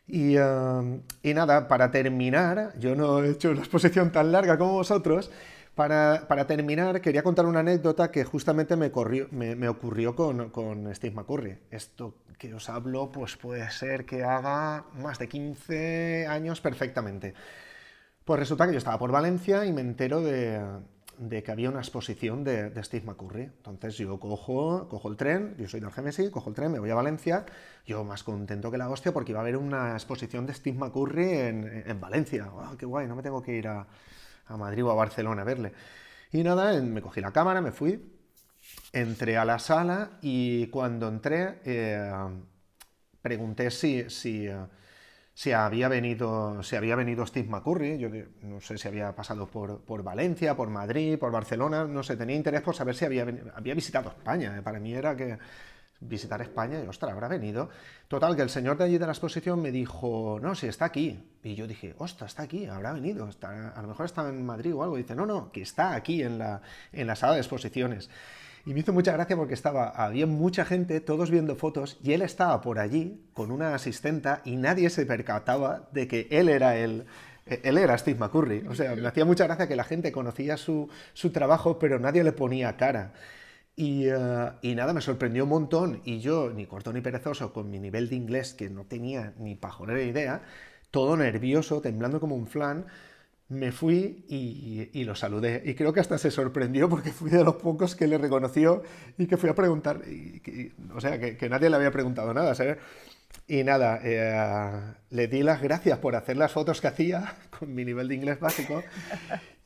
Y, um, y nada, para terminar, yo no he hecho una exposición tan larga como vosotros, para, terminar, quería contar una anécdota que justamente me, me, ocurrió con, con, Steve McCurry. Esto que os hablo, pues puede ser que haga más de 15 años perfectamente. Pues resulta que yo estaba por Valencia y me entero de, que había una exposición de, Steve McCurry. Entonces yo cojo, cojo el tren, yo soy de Argemesi, cojo el tren, me voy a Valencia, yo más contento que la hostia porque iba a haber una exposición de Steve McCurry en, en Valencia. ¡Qué guay! No me tengo que ir a a Madrid o a Barcelona a verle. Y nada, me cogí la cámara, me fui, entré a la sala y cuando entré eh, pregunté si, si, eh, si, había venido, si había venido Steve McCurry. Yo no sé si había pasado por, por, Valencia, por Madrid, por Barcelona, no sé, tenía interés por saber si había, había visitado España. Eh, para mí era que visitar España y, ostras, habrá venido. Total, que el señor de allí de la exposición me dijo, no, si está aquí. Y yo dije, ostras, está aquí, habrá venido, está, a lo mejor está en Madrid o algo. dice, no, no, que está aquí en la, en la sala de exposiciones. Y me hizo mucha gracia porque estaba, había mucha gente, todos viendo fotos, y él estaba por allí con una asistenta y nadie se percataba de que él era el, él era Steve McCurry. O sea, me hacía mucha gracia que la gente conocía su, su trabajo, pero nadie le ponía cara. Eh, y, nada, me sorprendió un montón. Y yo, ni corto ni perezoso, con mi nivel de inglés que no tenía ni pajolera idea, todo nervioso, temblando como un flan, me fui y, lo saludé. Y creo que hasta se sorprendió porque fui de los pocos que le reconoció y que fui a preguntar. o sea, que, nadie le había preguntado nada, ¿sabes? Y nada, eh, le di las gracias por hacer las fotos que hacía [laughs] con mi nivel de inglés básico.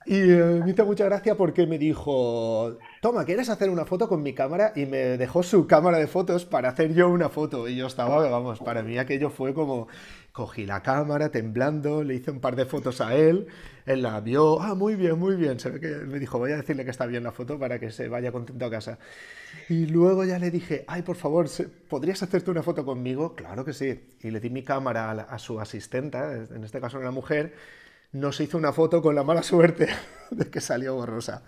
Y eh, me hizo mucha gracia porque me dijo, toma, ¿quieres hacer una foto con mi cámara? Y me dejó su cámara de fotos para hacer yo una foto. Y yo estaba, vamos, para mí aquello fue como, cogí la cámara temblando, le hice un par de fotos a él, él la vio, ah, muy bien, muy bien. Se que me dijo, voy a decirle que está bien la foto para que se vaya contento a casa. Y luego ya le dije, ay, por favor, ¿podrías hacerte una foto conmigo? Claro que sí. Y le di mi cámara a, su asistenta, en este caso una mujer, nos hizo una foto con la mala suerte [laughs] de que salió borrosa.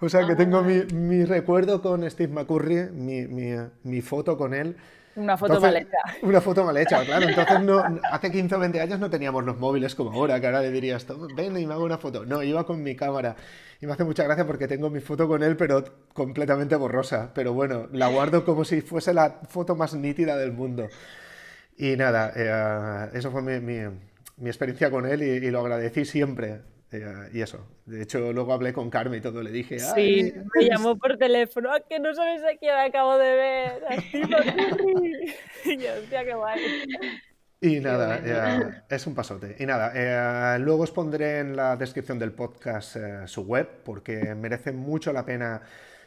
O sea que tengo mi, mi recuerdo con Steve McCurry, mi, mi, mi foto con él. Una foto mal hecha. [laughs] Una foto mal hecha, claro. Entonces, no, hace 15 o 20 años no teníamos los móviles como ahora, que ahora le dirías, ven y me hago una foto. No, iba con mi cámara. Y me hace mucha gracia porque tengo mi foto con él, pero completamente borrosa. Pero bueno, la guardo como si fuese la foto más nítida del mundo. Y nada, eh, eso fue mi, mi experiencia con él y, lo agradecí siempre. Eh, y eso. De hecho, luego hablé con Carmen y todo. Le dije. Sí, me llamó por teléfono. ¡Ah, que no sabes a quién acabo de ver! [laughs] [laughs] y yo, hostia, qué guay. Y nada, eh, es un pasote. Y nada, eh, luego os pondré en la descripción del podcast su web porque merece mucho la pena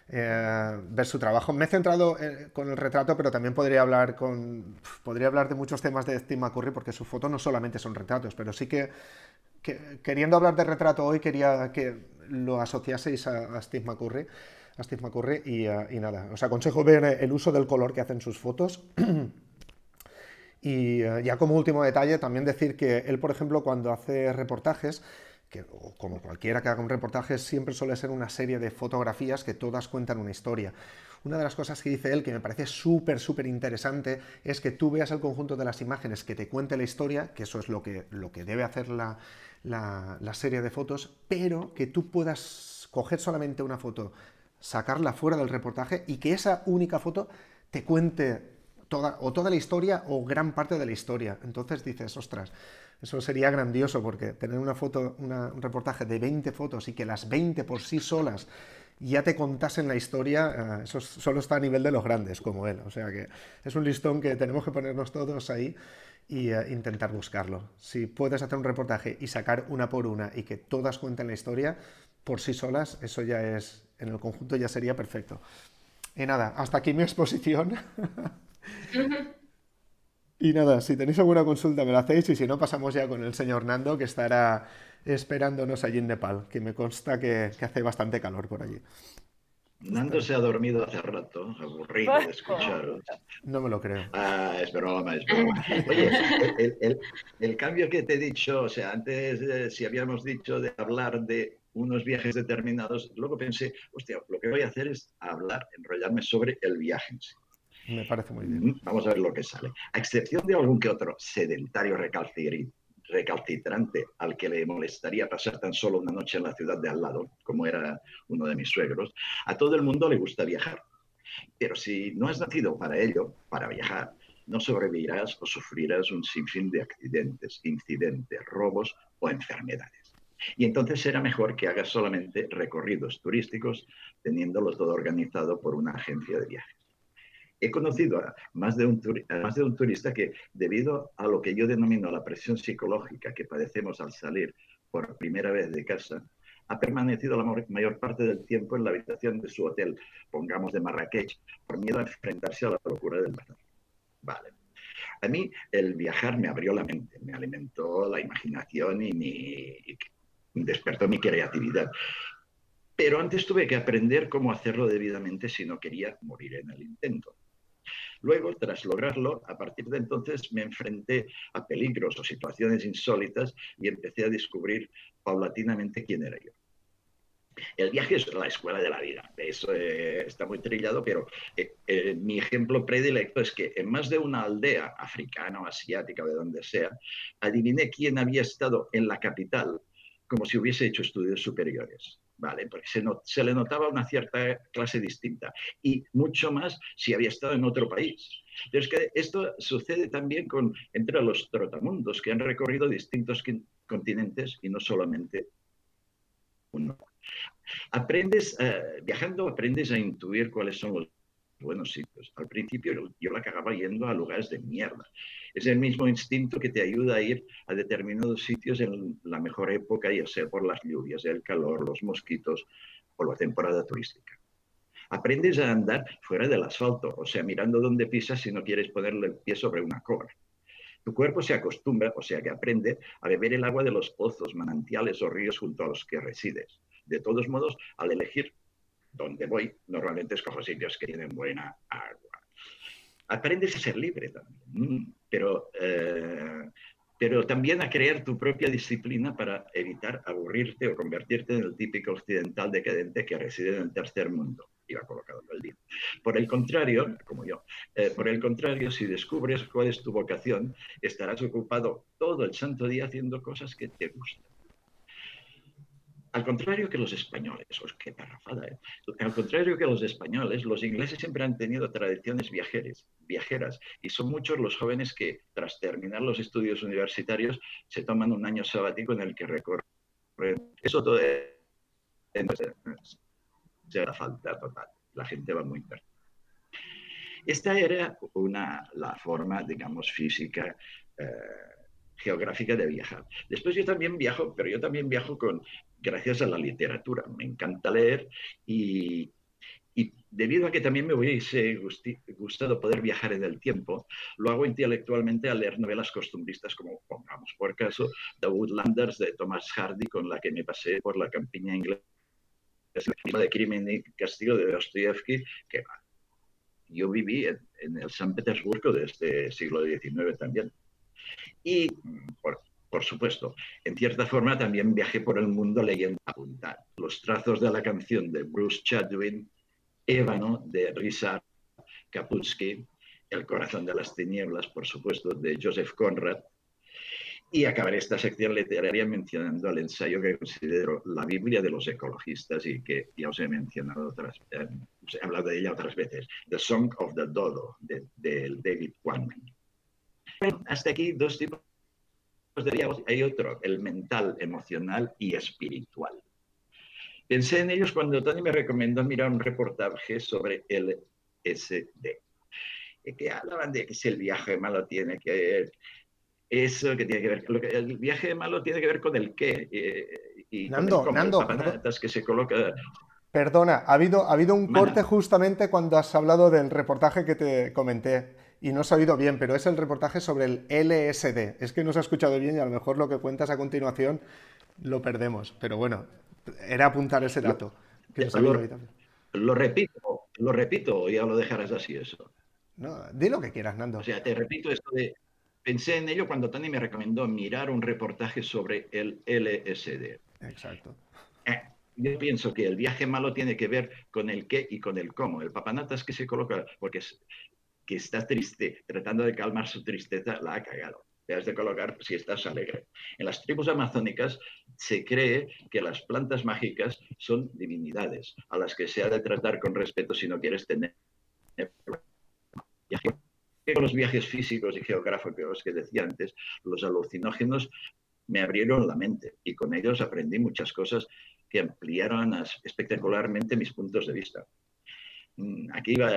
eh, ver su trabajo. Me he centrado eh, con el retrato, pero también podría hablar, con, podría hablar de muchos temas de Steve McCurry, porque sus fotos no solamente son retratos, pero sí que, queriendo hablar de retrato hoy, quería que lo asociaseis a, Steve McCurry. A Steve McCurry y, eh, y, nada, os aconsejo ver el uso del color que hacen sus fotos. [clears throat] y ya como último detalle, también decir que él, por ejemplo, cuando hace reportajes, que, como cualquiera que haga un reportaje, siempre suele ser una serie de fotografías que todas cuentan una historia. Una de las cosas que dice él que me parece súper, súper interesante es que tú veas el conjunto de las imágenes, que te cuente la historia, que eso es lo que, lo que debe hacer la, la serie de fotos, pero que tú puedas coger solamente una foto, sacarla fuera del reportaje y que esa única foto te cuente toda, o toda la historia o gran parte de la historia. Entonces dices, ostras, eso sería grandioso porque tener una foto, un reportaje de 20 fotos y que las 20 por sí solas ya te contasen la historia, eh, eso solo está a nivel de los grandes como él. O sea que es un listón que tenemos que ponernos todos ahí e intentar buscarlo. Si puedes hacer un reportaje y sacar una por una y que todas cuenten la historia por sí solas, eso ya es, en el conjunto ya sería perfecto. Y nada, hasta aquí mi exposición. [laughs] y nada, si tenéis alguna consulta me la hacéis y si no pasamos ya con el señor Nando que estará esperándonos allí en Nepal, que me consta que, hace bastante calor por allí. Nando se ha dormido hace rato, aburrido de escucharos. No me lo creo. Ah, es broma, es broma. Oye, el, el, cambio que te he dicho, o sea, antes eh, si habíamos dicho de hablar de unos viajes determinados, luego pensé, hostia, lo que voy a hacer es hablar, enrollarme sobre el viaje en sí. Me parece muy bien. Mm, vamos a ver lo que sale. A excepción de algún que otro sedentario recalcitrante al que le molestaría pasar tan solo una noche en la ciudad de al lado, como era uno de mis suegros, a todo el mundo le gusta viajar. Pero si no has nacido para ello, para viajar, no sobrevivirás o sufrirás un sinfín de accidentes, incidentes, robos o enfermedades. Y entonces será mejor que hagas solamente recorridos turísticos, teniéndolo todo organizado por una agencia de viajes. He conocido a más de un, turista que, debido a lo que yo denomino la presión psicológica que padecemos al salir por primera vez de casa, ha permanecido la mayor parte del tiempo en la habitación de su hotel, pongamos de Marrakech, por miedo a enfrentarse a la locura del bazar. Vale. A mí el viajar me abrió la mente, me alimentó la imaginación y, mi, despertó mi creatividad. Pero antes tuve que aprender cómo hacerlo debidamente si no quería morir en el intento. Luego, tras lograrlo, a partir de entonces me enfrenté a peligros o situaciones insólitas y empecé a descubrir paulatinamente quién era yo. El viaje es la escuela de la vida, eso eh, está muy trillado, pero eh, eh, mi ejemplo predilecto es que en más de una aldea africana o asiática de donde sea, adiviné quién había estado en la capital como si hubiese hecho estudios superiores. ¿Vale? Porque se, se, le notaba una cierta clase distinta y mucho más si había estado en otro país. Pero es que esto sucede también con, entre los trotamundos que han recorrido distintos continentes y no solamente uno. Aprendes, eh, viajando aprendes a intuir cuáles son los buenos sitios. Al principio yo la cagaba yendo a lugares de mierda. Es el mismo instinto que te ayuda a ir a determinados sitios en la mejor época, ya sea por las lluvias, el calor, los mosquitos o la temporada turística. Aprendes a andar fuera del asfalto, o sea, mirando dónde pisas si no quieres ponerle el pie sobre una cobra. Tu cuerpo se acostumbra, o sea, que aprende a beber el agua de los pozos, manantiales o ríos junto a los que resides. De todos modos, al elegir donde voy, normalmente escojo sitios que tienen buena agua. Aprendes a ser libre también, pero, eh, pero también a crear tu propia disciplina para evitar aburrirte o convertirte en el típico occidental decadente que reside en el tercer mundo. Iba colocado el día. Por el contrario, como yo, eh, por el contrario, si descubres cuál es tu vocación, estarás ocupado todo el santo día haciendo cosas que te gustan. Al contrario que los españoles, os qué parrafada, ¿eh? al contrario que los españoles, los ingleses siempre han tenido tradiciones viajeras, viajeras y son muchos los jóvenes que tras terminar los estudios universitarios se toman un año sabático en el que recorren. Eso todo es, la falta total. La gente va muy perto. Esta era una, la forma, digamos, física. Eh, geográfica de viajar. Después yo también viajo, pero yo también viajo con gracias a la literatura. Me encanta leer y, debido a que también me hubiese gustado poder viajar en el tiempo, lo hago intelectualmente al leer novelas costumbristas como, pongamos por caso, The Woodlanders de Thomas Hardy, con la que me pasé por la campiña inglesa de Crimen y Castigo de Dostoyevsky, que yo viví en, el San Petersburgo de este siglo XIX también. Y por, por supuesto. En cierta forma también viajé por el mundo leyendo apuntar los trazos de la canción de Bruce Chadwin, Ébano de Richard Kapusky, El corazón de las tinieblas, por supuesto, de Joseph Conrad. Y acabaré esta sección literaria mencionando el ensayo que considero la Biblia de los ecologistas y que ya os he mencionado otras, eh, he hablado de ella otras veces, The Song of the Dodo, de, de David Quammen. hasta aquí dos tipos hay otro, el mental, emocional y espiritual. Pensé en ellos cuando Tony me recomendó mirar un reportaje sobre el SD, que hablaban de que si el viaje malo tiene que ver, eso que tiene que ver, lo que, el viaje malo tiene que ver con el qué. Eh, y Nando, con el Nando, que se coloca. Perdona, ha habido, ha habido un corte justamente cuando has hablado del reportaje que te comenté y no se ha oído bien, pero es el reportaje sobre el LSD. Es que no se ha escuchado bien y a lo mejor lo que cuentas a continuación lo perdemos. Pero bueno, era apuntar ese dato. lo, repito, lo repito, o ya lo dejarás así eso. No, di lo que quieras, Nando. O sea, te repito esto de. Pensé en ello cuando Tony me recomendó mirar un reportaje sobre el LSD. Exacto. Eh, yo pienso que el viaje malo tiene que ver con el qué y con el cómo. El papanatas que se coloca, porque que está triste, tratando de calmar su tristeza, la ha cagado. Te has de colocar si estás alegre. En las tribus amazónicas se cree que las plantas mágicas son divinidades a las que se ha de tratar con respeto si no quieres tener con los viajes físicos y geográficos que decía antes, los alucinógenos me abrieron la mente y con ellos aprendí muchas cosas que ampliaron espectacularmente mis puntos de vista. Mm, aquí va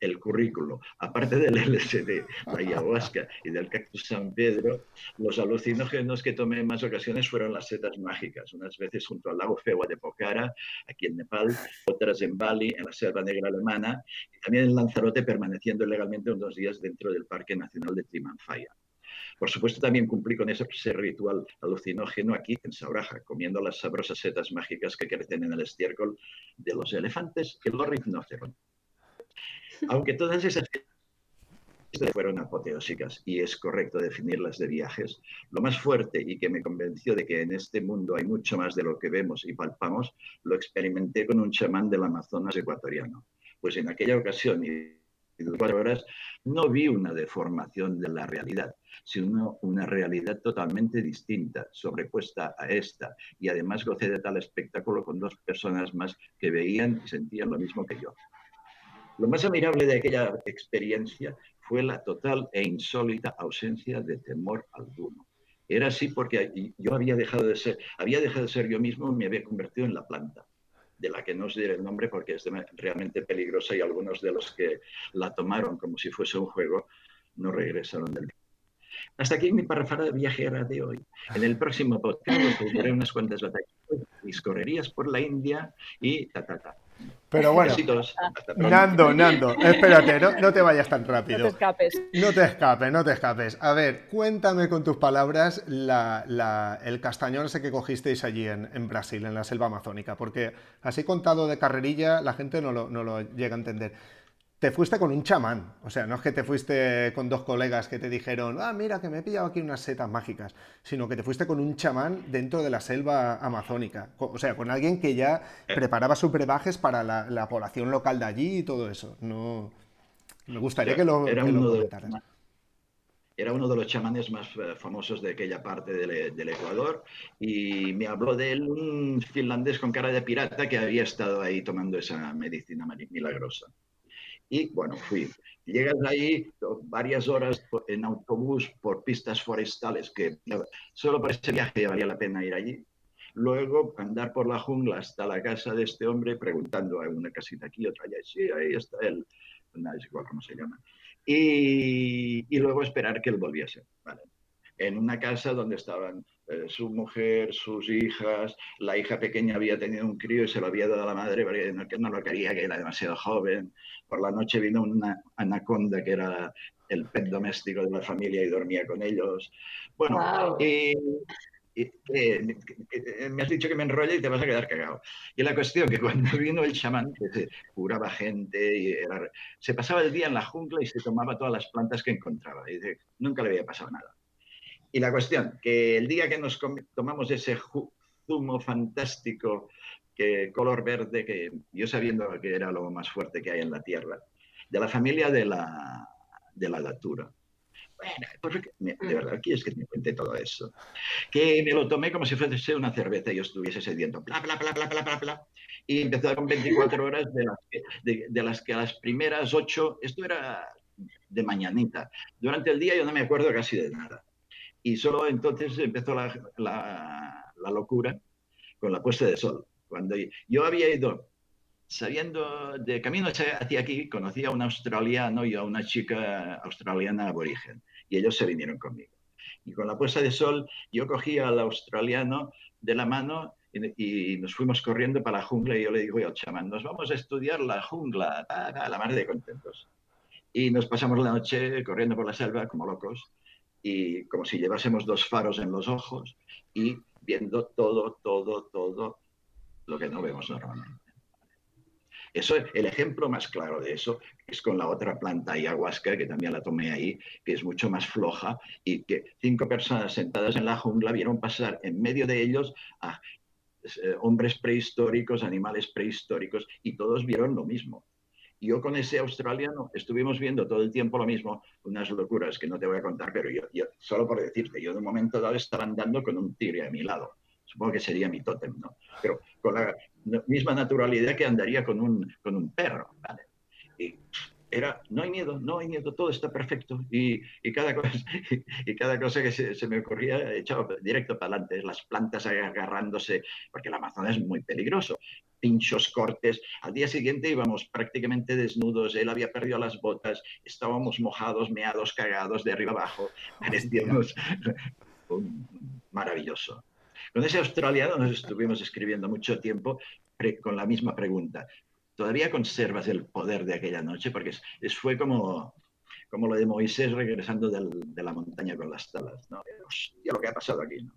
el currículo. Aparte del LSD, la ayahuasca y del cactus San Pedro, los alucinógenos que tomé en más ocasiones fueron las setas mágicas, unas veces junto al lago Fewa de Pokhara, aquí en Nepal, otras en Bali, en la Selva Negra Alemana, y también en Lanzarote, permaneciendo ilegalmente unos días dentro del Parque Nacional de Timanfaya. Por supuesto, también cumplí con ese, ritual alucinógeno aquí en Sauraja, comiendo las sabrosas setas mágicas que crecen en el estiércol de los elefantes y los rinocerontes. Aunque todas esas fueron apoteósicas y es correcto definirlas de viajes, lo más fuerte y que me convenció de que en este mundo hay mucho más de lo que vemos y palpamos, lo experimenté con un chamán del Amazonas ecuatoriano. Pues en aquella ocasión y cuatro horas, no vi una deformación de la realidad, sino una realidad totalmente distinta, sobrepuesta a esta. Y además gocé de tal espectáculo con dos personas más que veían y sentían lo mismo que yo. Lo más admirable de aquella experiencia fue la total e insólita ausencia de temor alguno. Era así porque yo había dejado de ser, había dejado de ser yo mismo y me había convertido en la planta de la que no os diré el nombre porque es realmente peligrosa y algunos de los que la tomaron como si fuese un juego no regresaron del hasta aquí mi parrafada viajera de hoy. En el próximo podcast os unas cuantas batallas, mis correrías por la India y ta, ta, ta. Pero bueno, Nando, Nando, espérate, no, te vayas tan rápido. No te escapes. No te escapes, no te escapes. A ver, cuéntame con tus palabras el castañón ese que cogisteis allí en, Brasil, en la selva amazónica, porque así contado de carrerilla la gente no lo, no lo llega a entender te fuiste con un chamán. O sea, no es que te fuiste con dos colegas que te dijeron, ah, mira, que me he pillado aquí unas setas mágicas, sino que te fuiste con un chamán dentro de la selva amazónica. O sea, con alguien que ya eh. preparaba sus brebajes para la, población local de allí y todo eso. No, me gustaría que lo, era uno comentaras. De, era uno de los chamanes más eh, famosos de aquella parte del, del, Ecuador y me habló de él un finlandés con cara de pirata que había estado ahí tomando esa medicina milagrosa. Y bueno, fui. Llegas ahí varias horas en autobús por pistas forestales, que solo para ese viaje valía la pena ir allí. Luego andar por la jungla hasta la casa de este hombre preguntando a una casita aquí, otra allá. Sí, ahí está él. No es igual cómo se llama. Y, y luego esperar que él volviese. ¿vale? En una casa donde estaban eh, su mujer, sus hijas, la hija pequeña había tenido un crío y se lo había dado a la madre porque no, no lo quería, que era demasiado joven. Por la noche vino una anaconda que era el pet doméstico de la familia y dormía con ellos. Bueno, y, me has dicho que me enrolle y te vas a quedar cagado. Y la cuestión que cuando [laughs] vino el chamán, que se curaba gente, y se pasaba el día en la jungla y se tomaba todas las plantas que encontraba. Y nunca le había pasado nada. Y la cuestión, que el día que nos tomamos ese zumo fantástico, que color verde, que yo sabiendo que era lo más fuerte que hay en la Tierra, de la familia de la, de la datura. Bueno, pues, de verdad, es que te cuente todo eso. Que me lo tomé como si fuese una cerveza y yo estuviese sediento. Bla, bla, bla, bla, bla, bla, bla. Y empezaron 24 horas de las, que, de las que a las primeras 8, esto era de mañanita. Durante el día yo no me acuerdo casi de nada. Y solo entonces empezó la, la, locura con la puesta de sol. Cuando yo había ido sabiendo de camino hacia aquí, conocí a un australiano y a una chica australiana aborigen, y ellos se vinieron conmigo. Y con la puesta de sol, yo cogí al australiano de la mano y, nos fuimos corriendo para la jungla y yo le digo al chamán, nos vamos a estudiar la jungla, a la mar de contentos. Y nos pasamos la noche corriendo por la selva como locos y como si llevásemos dos faros en los ojos y viendo todo, todo, todo lo que no vemos normalmente. Eso, el ejemplo más claro de eso es con la otra planta ayahuasca, que también la tomé ahí, que es mucho más floja y que cinco personas sentadas en la jungla vieron pasar en medio de ellos a eh, hombres prehistóricos, animales prehistóricos, y todos vieron lo mismo. Yo con ese australiano estuvimos viendo todo el tiempo lo mismo, unas locuras que no te voy a contar, pero yo, yo solo por decirte, yo de un momento dado estaba andando con un tigre a mi lado. Supongo que sería mi tótem, ¿no? Pero con la misma naturalidad que andaría con un, con un perro, ¿vale? Y era, no hay miedo, no hay miedo, todo está perfecto. Y, y cada, cosa, y cada cosa que se, se me ocurría, echaba directo para adelante, las plantas agarrándose, porque el Amazonas es muy peligroso pinchos, cortes. Al día siguiente íbamos prácticamente desnudos, él había perdido las botas, estábamos mojados, meados, cagados de arriba abajo, [laughs] parecíamos maravilloso. Con ese australiano nos estuvimos escribiendo mucho tiempo con la misma pregunta. ¿Todavía conservas el poder de aquella noche? Porque es, fue como, como lo de Moisés regresando de la montaña con las tablas. ¿no? Hostia, lo que ha pasado aquí. ¿no?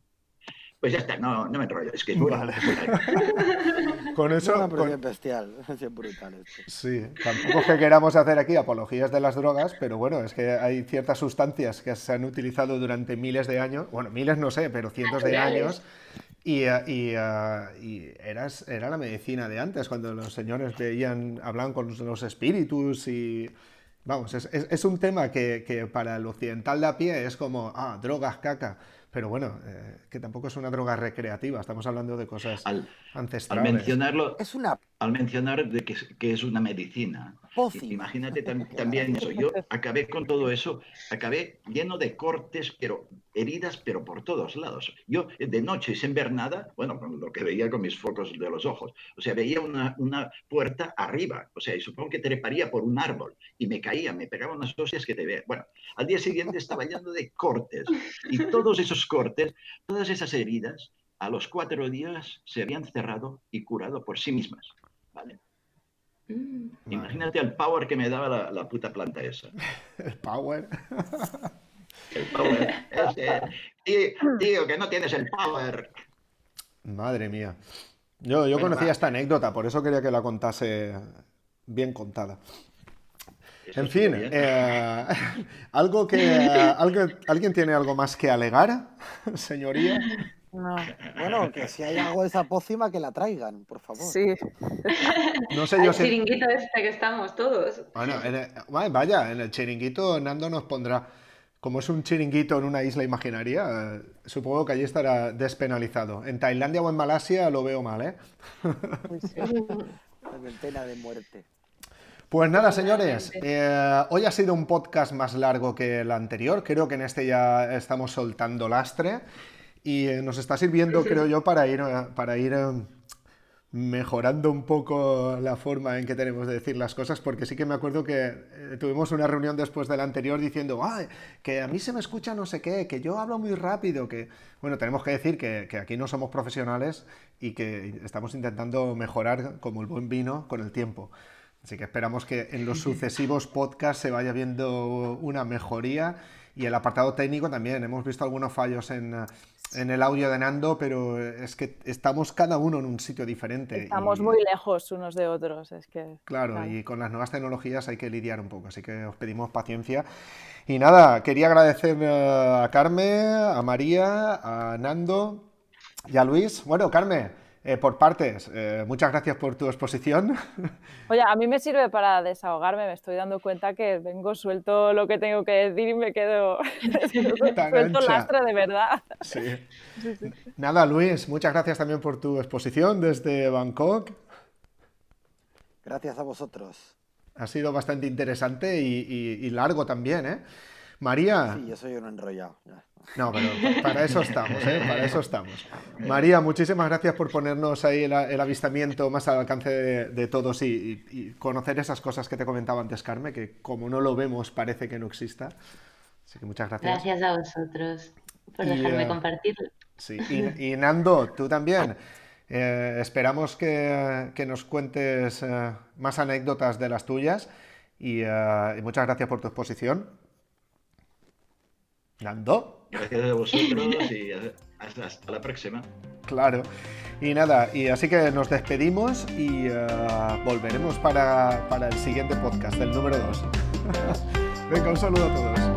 Pues ya está, no, no me enrollo, es que es vale. [laughs] Con eso. Con... bestial, [laughs] es brutal. Esto. Sí, tampoco es que queramos hacer aquí apologías de las drogas, pero bueno, es que hay ciertas sustancias que se han utilizado durante miles de años, bueno, miles no sé, pero cientos de años. Y, eh, y, eh, y era la medicina de antes, cuando los señores veían, hablaban con los espíritus y vamos, es, es, es un tema que, que, para el occidental de a pie es como, ah, drogas, caca. Pero bueno, eh, que tampoco es una droga recreativa, estamos hablando de cosas ancestrales. Al mencionarlo, es una... al mencionar de que, que es una medicina, imagínate también eso. Yo acabé con todo eso, acabé lleno de cortes, pero heridas, pero por todos lados. Yo de noche, sin ver nada, bueno, con lo que veía con mis focos de los ojos, o sea, veía una, una puerta arriba, o sea, y supongo que treparía por un árbol y me caía, me pegaba unas hostias que te veía. Bueno, al día siguiente estaba lleno de cortes y todos esos cortes, todas esas heridas, a los cuatro días se habían cerrado y curado por sí mismas. ¿Vale? Mm. Imagínate el power que me daba la, puta planta esa. [laughs] el power. el power. tío, que no tienes el power. Madre mía. Yo, yo conocía esta anécdota, por eso quería que la contase bien contada. en fin, [laughs] eh, algo que alguien tiene algo más que alegar, [laughs] señoría. No. Bueno, que si hay algo de esa pócima que la traigan, por favor. Sí. No sé yo el chiringuito este que estamos todos. Bueno, vaya, en el chiringuito Nando nos pondrá. Como es un chiringuito en una isla imaginaria, eh, supongo que allí estará despenalizado. En Tailandia o en Malasia lo veo mal, ¿eh? La de muerte. Pues nada, señores, eh, hoy ha sido un podcast más largo que el anterior. Creo que en este ya estamos soltando lastre. Y eh, nos está sirviendo, creo yo, para ir, eh, para ir eh, mejorando un poco la forma en que tenemos de decir las cosas, porque sí que me acuerdo que tuvimos una reunión después del anterior diciendo, Ay, que a mí se me escucha no sé qué, que yo hablo muy rápido, que, bueno, tenemos que decir que, que aquí no somos profesionales y que estamos intentando mejorar como el buen vino con el tiempo. Así que esperamos que en los [laughs] sucesivos podcasts se vaya viendo una mejoría y el apartado técnico también. Hemos visto algunos fallos en, en el audio de Nando, pero es que estamos cada uno en un sitio diferente. Estamos muy lejos unos de otros, es que... Claro, y con las nuevas tecnologías hay que lidiar un poco, así que os pedimos paciencia. Y nada, quería agradecer a Carmen, a María, a Nando y a Luis. Bueno, Carmen, eh, por partes, eh, muchas gracias por tu exposición. [laughs] Oye, a mí me sirve para desahogarme, me estoy dando cuenta que vengo, suelto lo que tengo que decir y me quedo [laughs] suelto lastre de verdad. Sí. Nada, Luis, muchas gracias también por tu exposición desde Bangkok. Gracias a vosotros. Ha sido bastante interesante y, largo también, ¿eh? María. Sí, yo soy un enrollado. No, pero para eso estamos, ¿eh? Para eso estamos. María, muchísimas gracias por ponernos ahí el, avistamiento más al alcance de, todos y, conocer esas cosas que te comentaba antes, Carmen, que como no lo vemos parece que no exista. Así que muchas gracias. Gracias a vosotros por dejarme eh, compartirlo. Sí, y, Nando, tú también. [laughs] Eh, esperamos que, nos cuentes eh, más anécdotas de las tuyas y, muchas gracias por tu exposición. Nando. Gracias a vosotros y hasta la próxima. Claro. Y nada, y así que nos despedimos y volveremos para, para el siguiente podcast, el número 2. [laughs] Venga, un saludo a todos.